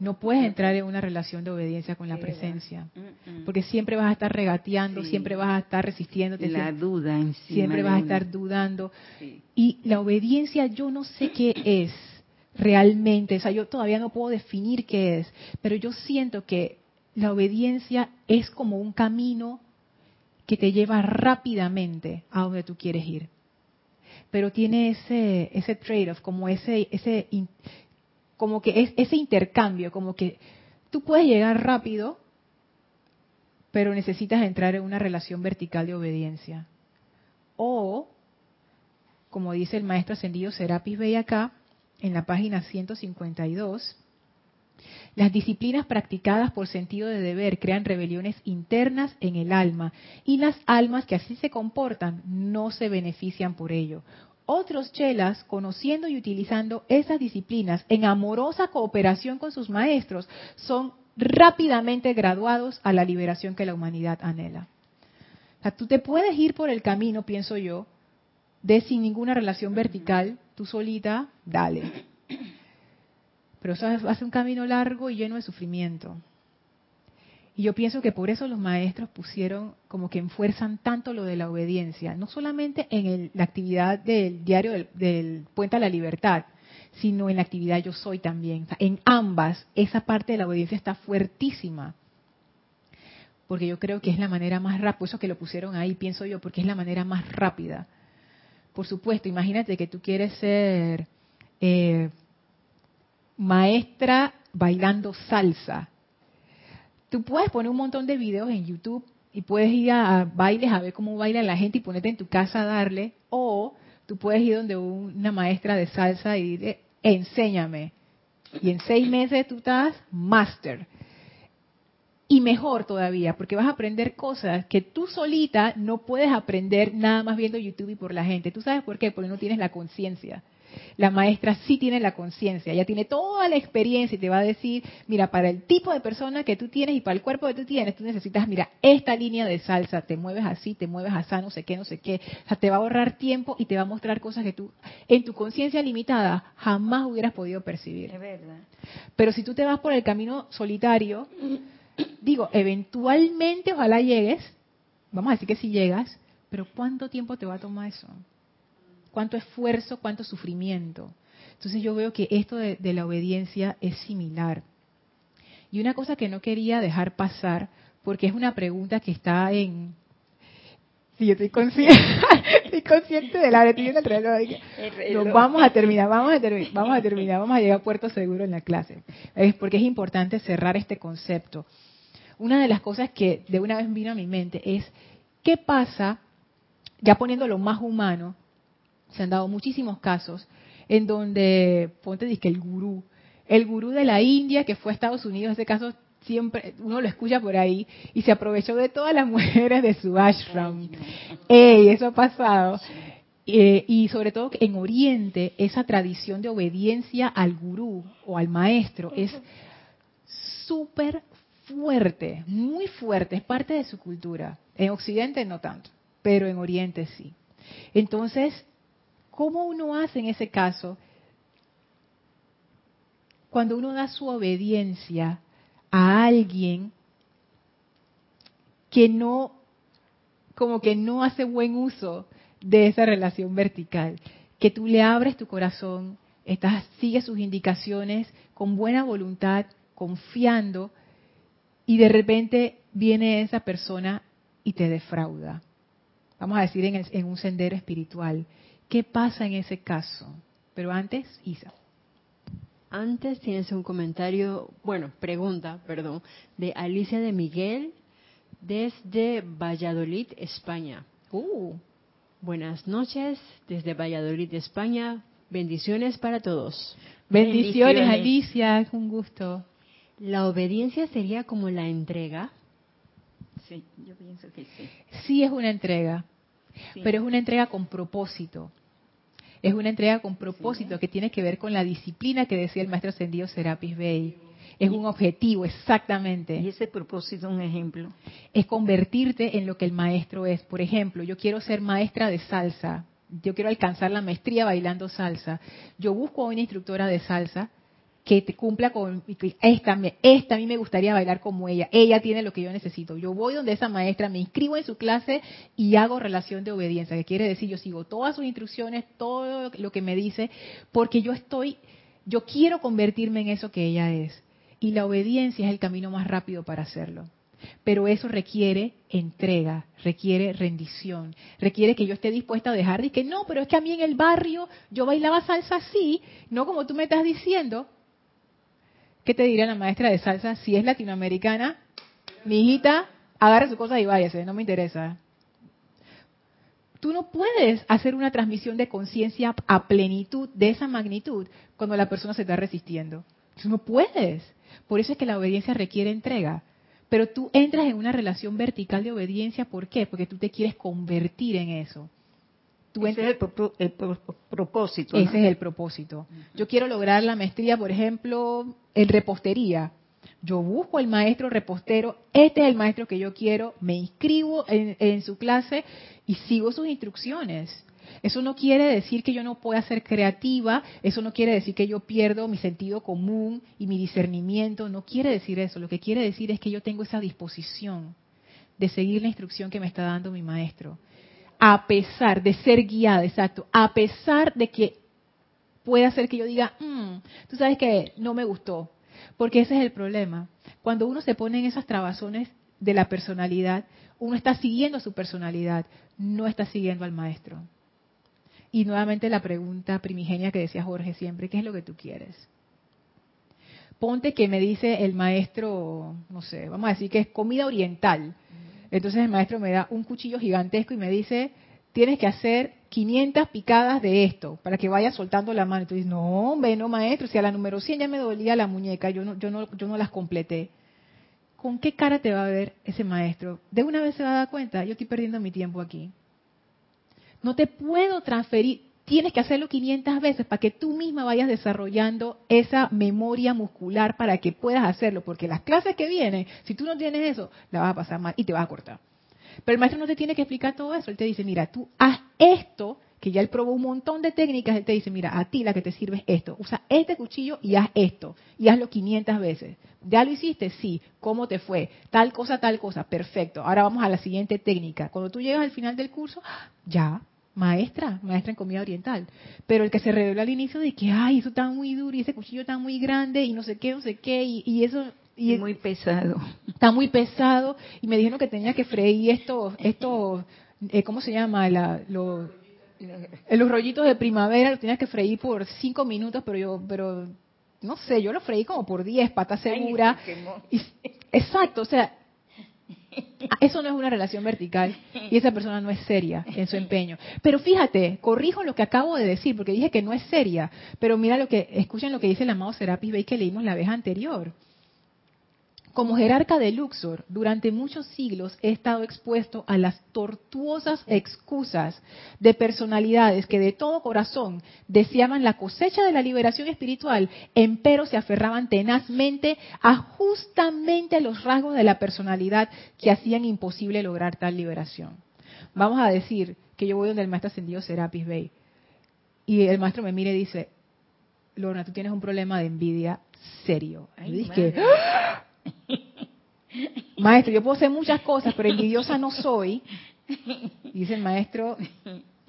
no puedes entrar en una relación de obediencia con la presencia, porque siempre vas a estar regateando, siempre vas a estar resistiéndote. La duda Siempre vas a estar dudando. Y la obediencia yo no sé qué es realmente, o sea, yo todavía no puedo definir qué es, pero yo siento que la obediencia es como un camino que te lleva rápidamente a donde tú quieres ir. Pero tiene ese, ese trade-off, como ese, ese como que es ese intercambio, como que tú puedes llegar rápido, pero necesitas entrar en una relación vertical de obediencia. O, como dice el maestro ascendido Serapis Bey acá, en la página 152, las disciplinas practicadas por sentido de deber crean rebeliones internas en el alma y las almas que así se comportan no se benefician por ello. Otros chelas, conociendo y utilizando esas disciplinas en amorosa cooperación con sus maestros, son rápidamente graduados a la liberación que la humanidad anhela. O sea, tú te puedes ir por el camino, pienso yo, de sin ninguna relación vertical, tú solita, dale. Pero eso hace un camino largo y lleno de sufrimiento. Y yo pienso que por eso los maestros pusieron como que enfuerzan tanto lo de la obediencia, no solamente en la actividad del diario del, Puente a la Libertad, sino en la actividad yo soy también. en ambas, esa parte de la obediencia está fuertísima. Porque yo creo que es la manera más rápida, eso que lo pusieron ahí, pienso yo, porque es la manera más rápida. Por supuesto, imagínate que tú quieres ser eh, maestra bailando salsa Tú puedes poner un montón de videos en YouTube y puedes ir a, bailes a ver cómo baila la gente y ponerte en tu casa a darle, o tú puedes ir donde una maestra de salsa y decirle, enséñame. Y en seis meses tú estás master. Y mejor todavía, porque vas a aprender cosas que tú solita no puedes aprender nada más viendo YouTube y por la gente. ¿Tú sabes por qué? Porque no tienes la conciencia. La maestra sí tiene la conciencia, ella tiene toda la experiencia y te va a decir, mira, para el tipo de persona que tú tienes y para el cuerpo que tú tienes, tú necesitas, mira, esta línea de salsa, te mueves así, te mueves así, no sé qué, no sé qué. O sea, te va a ahorrar tiempo y te va a mostrar cosas que tú, en tu conciencia limitada, jamás hubieras podido percibir. Es verdad. Pero si tú te vas por el camino solitario, digo, eventualmente ojalá llegues, vamos a decir que si llegas, pero ¿cuánto tiempo te va a tomar eso? ¿Cuánto esfuerzo, cuánto sufrimiento? Entonces yo veo que esto de, la obediencia es similar. Y una cosa que no quería dejar pasar, porque es una pregunta que está en... Sí, estoy consciente, [laughs] estoy consciente de la estoy Nos vamos a terminar, vamos a terminar, vamos a terminar, vamos a llegar a puerto seguro en la clase. Es porque es importante cerrar este concepto. Una de las cosas que de una vez vino a mi mente es, ¿qué pasa, ya poniéndolo más humano, se han dado muchísimos casos en donde, ponte que el gurú, el gurú de la India que fue a Estados Unidos, ese caso siempre uno lo escucha por ahí y se aprovechó de todas las [laughs] mujeres de su ashram. Ey, eso ha pasado. Eh, y sobre todo en Oriente, esa tradición de obediencia al gurú o al maestro es súper fuerte, muy fuerte, es parte de su cultura. En Occidente no tanto, pero en Oriente sí. Entonces, ¿Cómo uno hace en ese caso? Cuando uno da su obediencia a alguien que no, como que no hace buen uso de esa relación vertical, que tú le abres tu corazón, estás, sigues sus indicaciones con buena voluntad, confiando, y de repente viene esa persona y te defrauda. Vamos a decir en, en un sendero espiritual. ¿Qué pasa en ese caso? Pero antes, Isa. Antes tienes un comentario, bueno, pregunta, perdón, de Alicia de Miguel desde Valladolid, España. Uh. Buenas noches desde Valladolid, España. Bendiciones para todos. Bendiciones, Alicia, es un gusto. ¿La obediencia sería como la entrega? Sí, yo pienso que sí. Sí es una entrega, pero es una entrega con propósito es una entrega con propósito que tiene que ver con la disciplina que decía el maestro ascendido Serapis Bey. Es un objetivo, exactamente. ¿Y ese propósito, un ejemplo? Es convertirte en lo que el maestro es. Por ejemplo, yo quiero ser maestra de salsa. Yo quiero alcanzar la maestría bailando salsa. Yo busco a una instructora de salsa que te cumpla con esta, esta a mí me gustaría bailar como ella, ella tiene lo que yo necesito. Yo voy donde esa maestra, me inscribo en su clase y hago relación de obediencia, que quiere decir yo sigo todas sus instrucciones, todo lo que me dice, porque yo estoy, yo quiero convertirme en eso que ella es. Y la obediencia es el camino más rápido para hacerlo. Pero eso requiere entrega, requiere rendición, requiere que yo esté dispuesta a dejar de que no, pero es que a mí en el barrio yo bailaba salsa así, no como tú me estás diciendo, ¿Qué te diría la maestra de salsa? Si es latinoamericana, mi hijita, agarre su cosa y váyase, no me interesa. Tú no puedes hacer una transmisión de conciencia a plenitud de esa magnitud cuando la persona se está resistiendo. Tú no puedes. Por eso es que la obediencia requiere entrega. Pero tú entras en una relación vertical de obediencia, ¿por qué? Porque tú te quieres convertir en eso. Ese es el, propósito. Ese es el propósito. Yo quiero lograr la maestría, por ejemplo, en repostería. Yo busco el maestro repostero, este es el maestro que yo quiero, me inscribo en, su clase y sigo sus instrucciones. Eso no quiere decir que yo no pueda ser creativa, eso no quiere decir que yo pierdo mi sentido común y mi discernimiento, no quiere decir eso. Lo que quiere decir es que yo tengo esa disposición de seguir la instrucción que me está dando mi maestro a pesar de ser guiada, exacto, a pesar de que pueda ser que yo diga, mm, tú sabes que no me gustó, porque ese es el problema. Cuando uno se pone en esas trabazones de la personalidad, uno está siguiendo su personalidad, no está siguiendo al maestro. Y nuevamente la pregunta primigenia que decía Jorge siempre, ¿qué es lo que tú quieres? Ponte que me dice el maestro, no sé, vamos a decir que es comida oriental. Entonces el maestro me da un cuchillo gigantesco y me dice, tienes que hacer 500 picadas de esto para que vayas soltando la mano. Y tú dices, no, hombre, no maestro, si a la número 100 ya me dolía la muñeca, yo no, yo no, yo no las completé. ¿Con qué cara te va a ver ese maestro? De una vez se va a dar cuenta, yo estoy perdiendo mi tiempo aquí. No te puedo transferir, tienes que hacerlo 500 veces para que tú misma vayas desarrollando esa memoria muscular para que puedas hacerlo, porque las clases que vienen, si tú no tienes eso, la vas a pasar mal y te vas a cortar. Pero el maestro no te tiene que explicar todo eso, él te dice, mira, tú haz esto que ya él probó un montón de técnicas, él te dice, mira, a ti la que te sirve es esto, usa este cuchillo y haz esto, y hazlo 500 veces. ¿Ya lo hiciste? Sí. ¿Cómo te fue? Tal cosa, tal cosa. Perfecto. Ahora vamos a la siguiente técnica. Cuando tú llegas al final del curso, ya, maestra, maestra en comida oriental. Pero el que se reveló al inicio de que, ay, eso está muy duro y ese cuchillo está muy grande y no sé qué, no sé qué, y, eso... Y muy pesado. Está muy pesado. Y me dijeron que tenía que freír estos, estos eh, ¿cómo se llama? La, los rollitos de primavera los tenías que freír por cinco minutos, pero yo, pero no sé, yo lo freí como por diez, pata segura. exacto, o sea, eso no es una relación vertical y esa persona no es seria en su empeño. Pero fíjate, corrijo lo que acabo de decir porque dije que no es seria, pero mira lo que escuchen lo que dice el amado Serapis Bey que leímos la vez anterior. Como jerarca de Luxor, durante muchos siglos he estado expuesto a las tortuosas excusas de personalidades que de todo corazón deseaban la cosecha de la liberación espiritual, empero se aferraban tenazmente a justamente los rasgos de la personalidad que hacían imposible lograr tal liberación. Vamos a decir que yo voy donde el maestro ascendido Serapis Bey y el maestro me mira y dice, Lorna, tú tienes un problema de envidia serio. y dije, Maestro, yo puedo hacer muchas cosas, pero envidiosa no soy. Dice el maestro,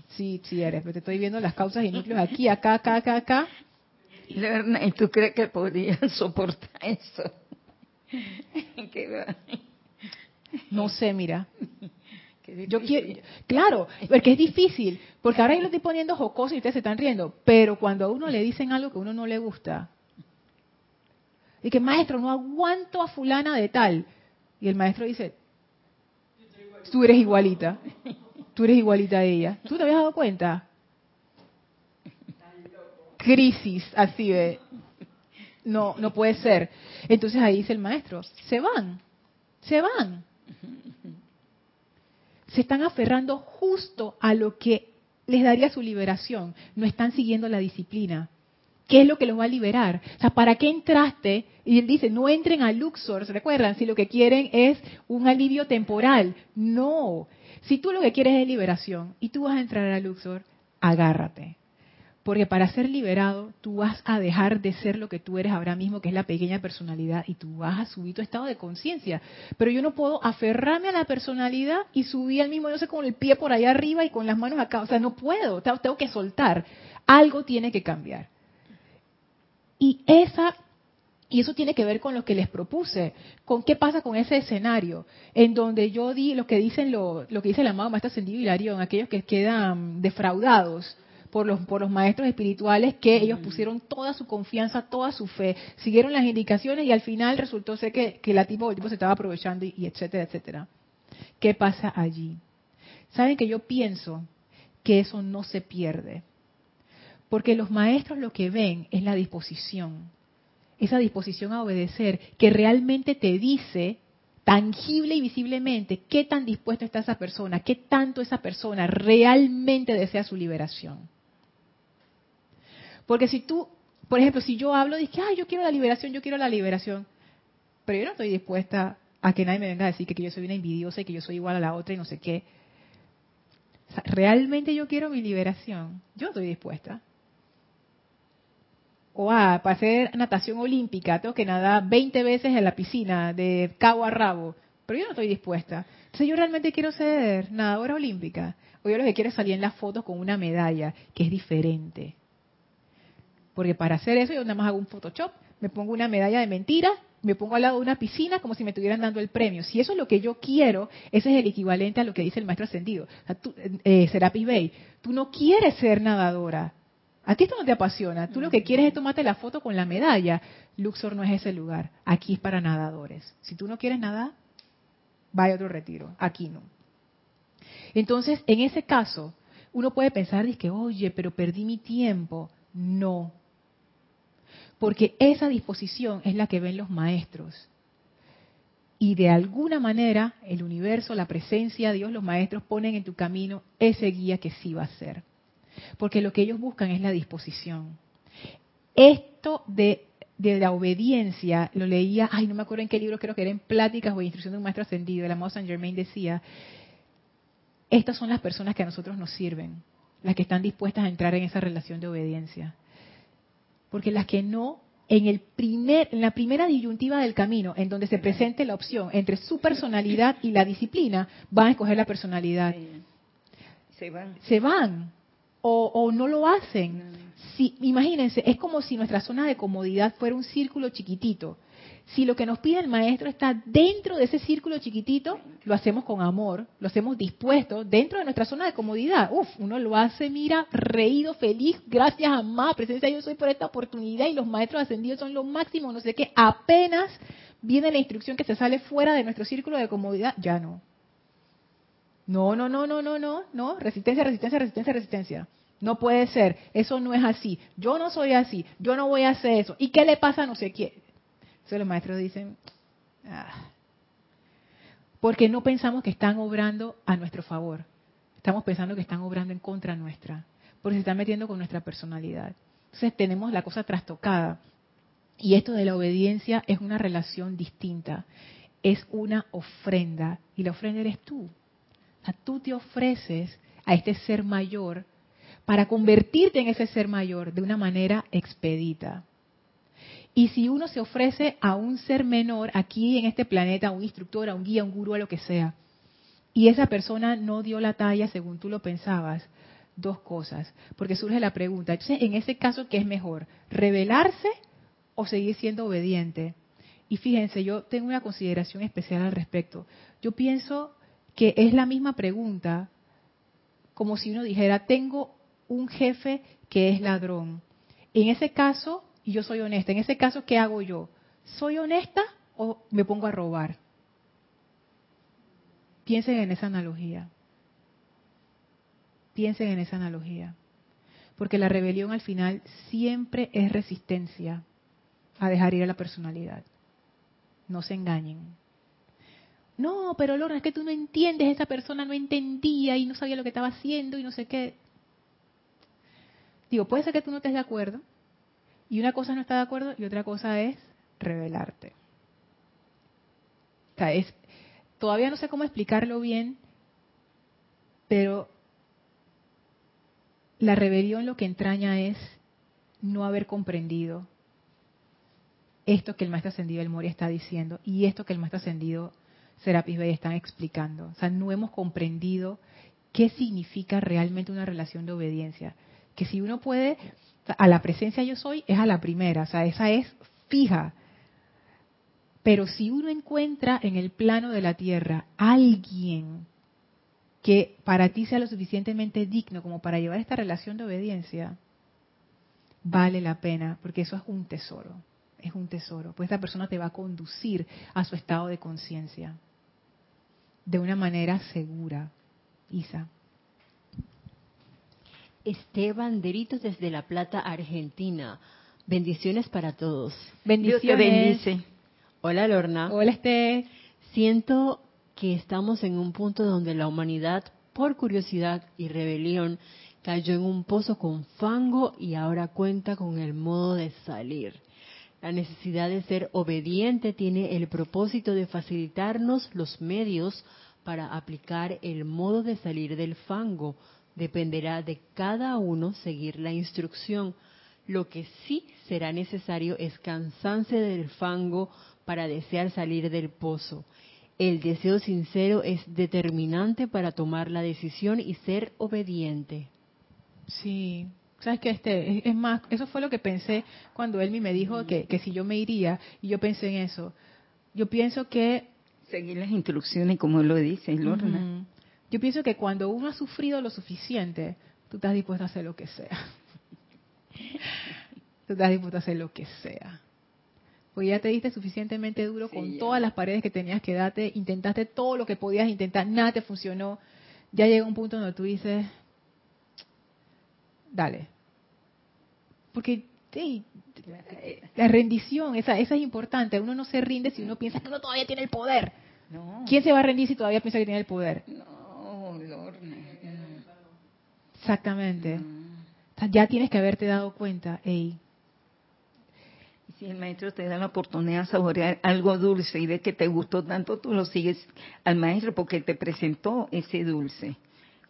sí, sí eres, pero te estoy viendo las causas y núcleos aquí, acá, acá, acá, acá. ¿Y tú crees que podrías [laughs] soportar eso? no sé, mira. Yo quiero, claro, porque es difícil, porque ahora yo lo estoy poniendo jocoso y ustedes se están riendo, pero cuando a uno le dicen algo que a uno no le gusta, y que maestro, no aguanto a fulana de tal. Y el maestro dice, tú eres igualita, tú eres igualita a ella. ¿Tú te habías dado cuenta? Crisis, así de, no, no puede ser. Entonces ahí dice el maestro, se van, se van. Se están aferrando justo a lo que les daría su liberación. No están siguiendo la disciplina. ¿Qué es lo que los va a liberar? O sea, ¿para qué entraste? Y él dice, no entren a Luxor, ¿se recuerdan? Si lo que quieren es un alivio temporal. No. Si tú lo que quieres es liberación y tú vas a entrar a Luxor, agárrate. Porque para ser liberado, tú vas a dejar de ser lo que tú eres ahora mismo, que es la pequeña personalidad, y tú vas a subir tu estado de conciencia. Pero yo no puedo aferrarme a la personalidad y subir al mismo, no sé, con el pie por allá arriba y con las manos acá. O sea, no puedo, tengo que soltar. Algo tiene que cambiar. Y esa y eso tiene que ver con lo que les propuse, con qué pasa con ese escenario, en donde yo di lo que dicen lo, lo que dice el amado maestro ascendido Hilarión, aquellos que quedan defraudados por los, por los maestros espirituales que ellos pusieron toda su confianza, toda su fe, siguieron las indicaciones y al final resultó ser que, que la tipo, el tipo se estaba aprovechando y, y etcétera, etcétera. ¿Qué pasa allí? Saben que yo pienso que eso no se pierde porque los maestros lo que ven es la disposición, esa disposición a obedecer, que realmente te dice tangible y visiblemente qué tan dispuesto está esa persona, qué tanto esa persona realmente desea su liberación. Porque si tú, por ejemplo, si yo hablo que, ay, yo quiero la liberación, yo quiero la liberación, pero yo no estoy dispuesta a que nadie me venga a decir que yo soy una envidiosa y que yo soy igual a la otra y no sé qué. realmente yo quiero mi liberación. Yo estoy dispuesta o ah, para hacer natación olímpica tengo que nadar 20 veces en la piscina de cabo a rabo, pero yo no estoy dispuesta. Entonces yo realmente quiero ser nadadora olímpica, o yo lo que quiero es salir en las fotos con una medalla, que es diferente. Porque para hacer eso yo nada más hago un Photoshop, me pongo una medalla de mentira, me pongo al lado de una piscina como si me estuvieran dando el premio. Si eso es lo que yo quiero, ese es el equivalente a lo que dice el maestro ascendido. O eh, Serapis Bay, tú no quieres ser nadadora, a ti esto no te apasiona. Tú lo que quieres es tomarte la foto con la medalla. Luxor no es ese lugar. Aquí es para nadadores. Si tú no quieres nadar, vaya a otro retiro. Aquí no. Entonces, en ese caso, uno puede pensar, que, oye, pero perdí mi tiempo. No. Porque esa disposición es la que ven los maestros. Y de alguna manera, el universo, la presencia, Dios, los maestros ponen en tu camino ese guía que sí va a ser porque lo que ellos buscan es la disposición. Esto de, la obediencia, lo leía, ay, no me acuerdo en qué libro, creo que era en Pláticas o Instrucción de un Maestro Ascendido, el amado Saint Germain decía, estas son las personas que a nosotros nos sirven. las que están dispuestas a entrar en esa relación de obediencia. Porque las que no, en, el primer, en la primera disyuntiva del camino, en donde se presente la opción entre su personalidad y la disciplina, van a escoger la personalidad. Se van. Se van. O, o no lo hacen. Si, imagínense, es como si nuestra zona de comodidad fuera un círculo chiquitito si lo que nos pide el maestro está dentro de ese círculo chiquitito, lo hacemos con amor, lo hacemos dispuesto, dentro de nuestra zona de comodidad. Uf, uno lo hace, mira, reído, feliz, gracias a más presencia yo soy por esta oportunidad y los maestros ascendidos son lo máximo, no sé qué. Apenas viene la instrucción que se sale fuera de nuestro círculo de comodidad, ya no. No, no, no, no, no, no, no, resistencia, resistencia, resistencia, resistencia. No puede ser, eso no es así. Yo no soy así, yo no voy a hacer eso. ¿Y qué le pasa a no sé quién? Entonces los maestros dicen, ah, porque no pensamos que están obrando a nuestro favor. Estamos pensando que están obrando en contra nuestra, porque se están metiendo con nuestra personalidad. Entonces tenemos la cosa trastocada. Y esto de la obediencia es una relación distinta. Es una ofrenda. Y la ofrenda eres tú. Tú te ofreces a este ser mayor para convertirte en ese ser mayor de una manera expedita. Y si uno se ofrece a un ser menor aquí en este planeta, a un instructor, a un guía, a un gurú, a lo que sea, y esa persona no dio la talla según tú lo pensabas, dos cosas, porque surge la pregunta, entonces en ese caso, ¿qué es mejor? ¿Rebelarse o seguir siendo obediente? Y fíjense, yo tengo una consideración especial al respecto. Yo pienso que es la misma pregunta, como si uno dijera, tengo un jefe que es ladrón. En ese caso, y yo soy honesta. En ese caso, ¿qué hago yo? ¿Soy honesta o me pongo a robar? Piensen en esa analogía. Piensen en esa analogía. Porque la rebelión al final siempre es resistencia a dejar ir a la personalidad. No se engañen. No, pero Lorna, es que tú no entiendes, esa persona no entendía y no sabía lo que estaba haciendo y no sé qué. Digo, puede ser que tú no estés de acuerdo, y una cosa no está de acuerdo y otra cosa es revelarte. O sea, es, todavía no sé cómo explicarlo bien, pero la rebelión lo que entraña es no haber comprendido esto que el maestro ascendido El Mori está diciendo y esto que el maestro ascendido Serapis Bey están explicando. O sea, no hemos comprendido qué significa realmente una relación de obediencia. Que si uno puede a la presencia yo soy es a la primera, o sea, esa es fija. Pero si uno encuentra en el plano de la tierra alguien que para ti sea lo suficientemente digno como para llevar esta relación de obediencia, vale la pena, porque eso es un tesoro, es un tesoro, pues esta persona te va a conducir a su estado de conciencia de una manera segura. Isa. Esteban Deritos desde La Plata, Argentina. Bendiciones para todos. Bendiciones. bendice. Hola Lorna. Hola Este. Siento que estamos en un punto donde la humanidad, por curiosidad y rebelión, cayó en un pozo con fango y ahora cuenta con el modo de salir. La necesidad de ser obediente tiene el propósito de facilitarnos los medios para aplicar el modo de salir del fango, Dependerá de cada uno seguir la instrucción. Lo que sí será necesario es cansarse del fango para desear salir del pozo. El deseo sincero es determinante para tomar la decisión y ser obediente. Sí, sabes que este es, más, eso fue lo que pensé cuando él me dijo que, que si yo me iría y yo pensé en eso. Yo pienso que seguir las instrucciones como lo dice Lorna. Yo pienso que cuando uno ha sufrido lo suficiente, tú estás dispuesto a hacer lo que sea. tú estás dispuesto a hacer lo que sea. Porque ya te diste suficientemente duro con todas las paredes que tenías que darte, intentaste todo lo que podías intentar, nada te funcionó. Ya llega un punto donde tú dices, dale. Porque la rendición, esa, esa es importante. Uno no se rinde si uno piensa que uno todavía tiene el poder. ¿Quién se va a rendir si todavía piensa que tiene el poder? No. Exactamente. Mm. ya tienes que haberte dado cuenta, Y si el maestro te da la oportunidad de saborear algo dulce y de que te gustó tanto, tú lo sigues al maestro porque te presentó ese dulce.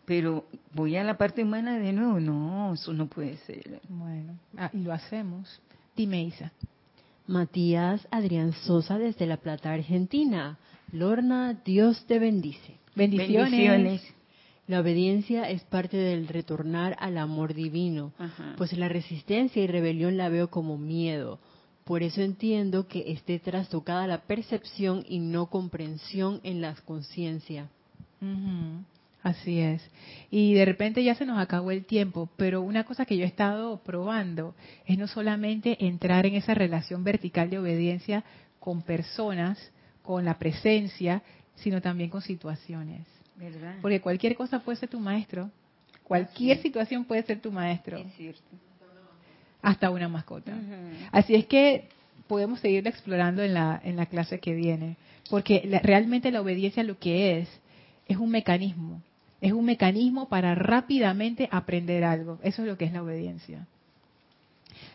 Pero voy a la parte humana de nuevo, no, eso no puede ser. Bueno, ah, y lo hacemos. Dime, Isa. Matías Adrián Sosa desde La Plata, Argentina. Lorna, Dios te bendice. Bendiciones. La obediencia es parte del retornar al amor divino, pues la resistencia y rebelión la veo como miedo. Por eso entiendo que esté trastocada la percepción y no comprensión en la conciencia. Así es. Y de repente ya se nos acabó el tiempo, pero una cosa que yo he estado probando es no solamente entrar en esa relación vertical de obediencia con personas, con la presencia, sino también con situaciones. ¿verdad? Porque cualquier cosa puede ser tu maestro. Cualquier situación puede ser tu maestro. Es cierto. Hasta una mascota. Así es que podemos seguir explorando en la, en la clase que viene. Porque realmente la obediencia lo que es, es un mecanismo es un mecanismo para rápidamente aprender algo. Eso es lo que es la obediencia.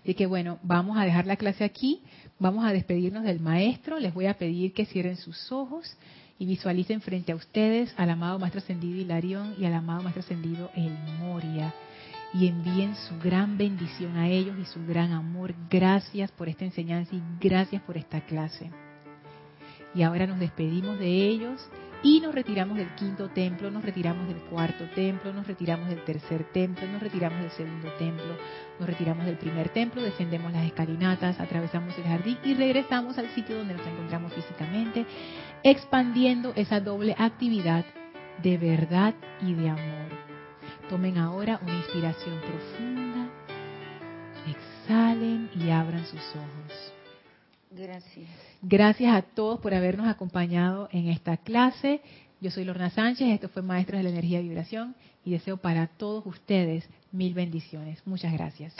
Así que bueno, vamos a dejar la clase aquí, vamos a despedirnos del maestro, les voy a pedir que cierren sus ojos y visualicen frente a ustedes al amado maestro ascendido Hilarión y al amado maestro ascendido El Moria y envíen su gran bendición a ellos y su gran amor. Gracias por esta enseñanza y gracias por esta clase. Y ahora nos despedimos de ellos y nos retiramos del quinto templo, nos retiramos del cuarto templo, nos retiramos del tercer templo, nos retiramos del segundo templo, nos retiramos del primer templo, descendemos las escalinatas, atravesamos el jardín y regresamos al sitio donde nos encontramos físicamente, expandiendo esa doble actividad de verdad y de amor. Tomen ahora una inspiración profunda, exhalen y abran sus ojos. Gracias. Gracias a todos por habernos acompañado en esta clase. Yo soy Lorna Sánchez, esto fue Maestros de la Energía y Vibración y deseo para todos ustedes mil bendiciones. Muchas gracias.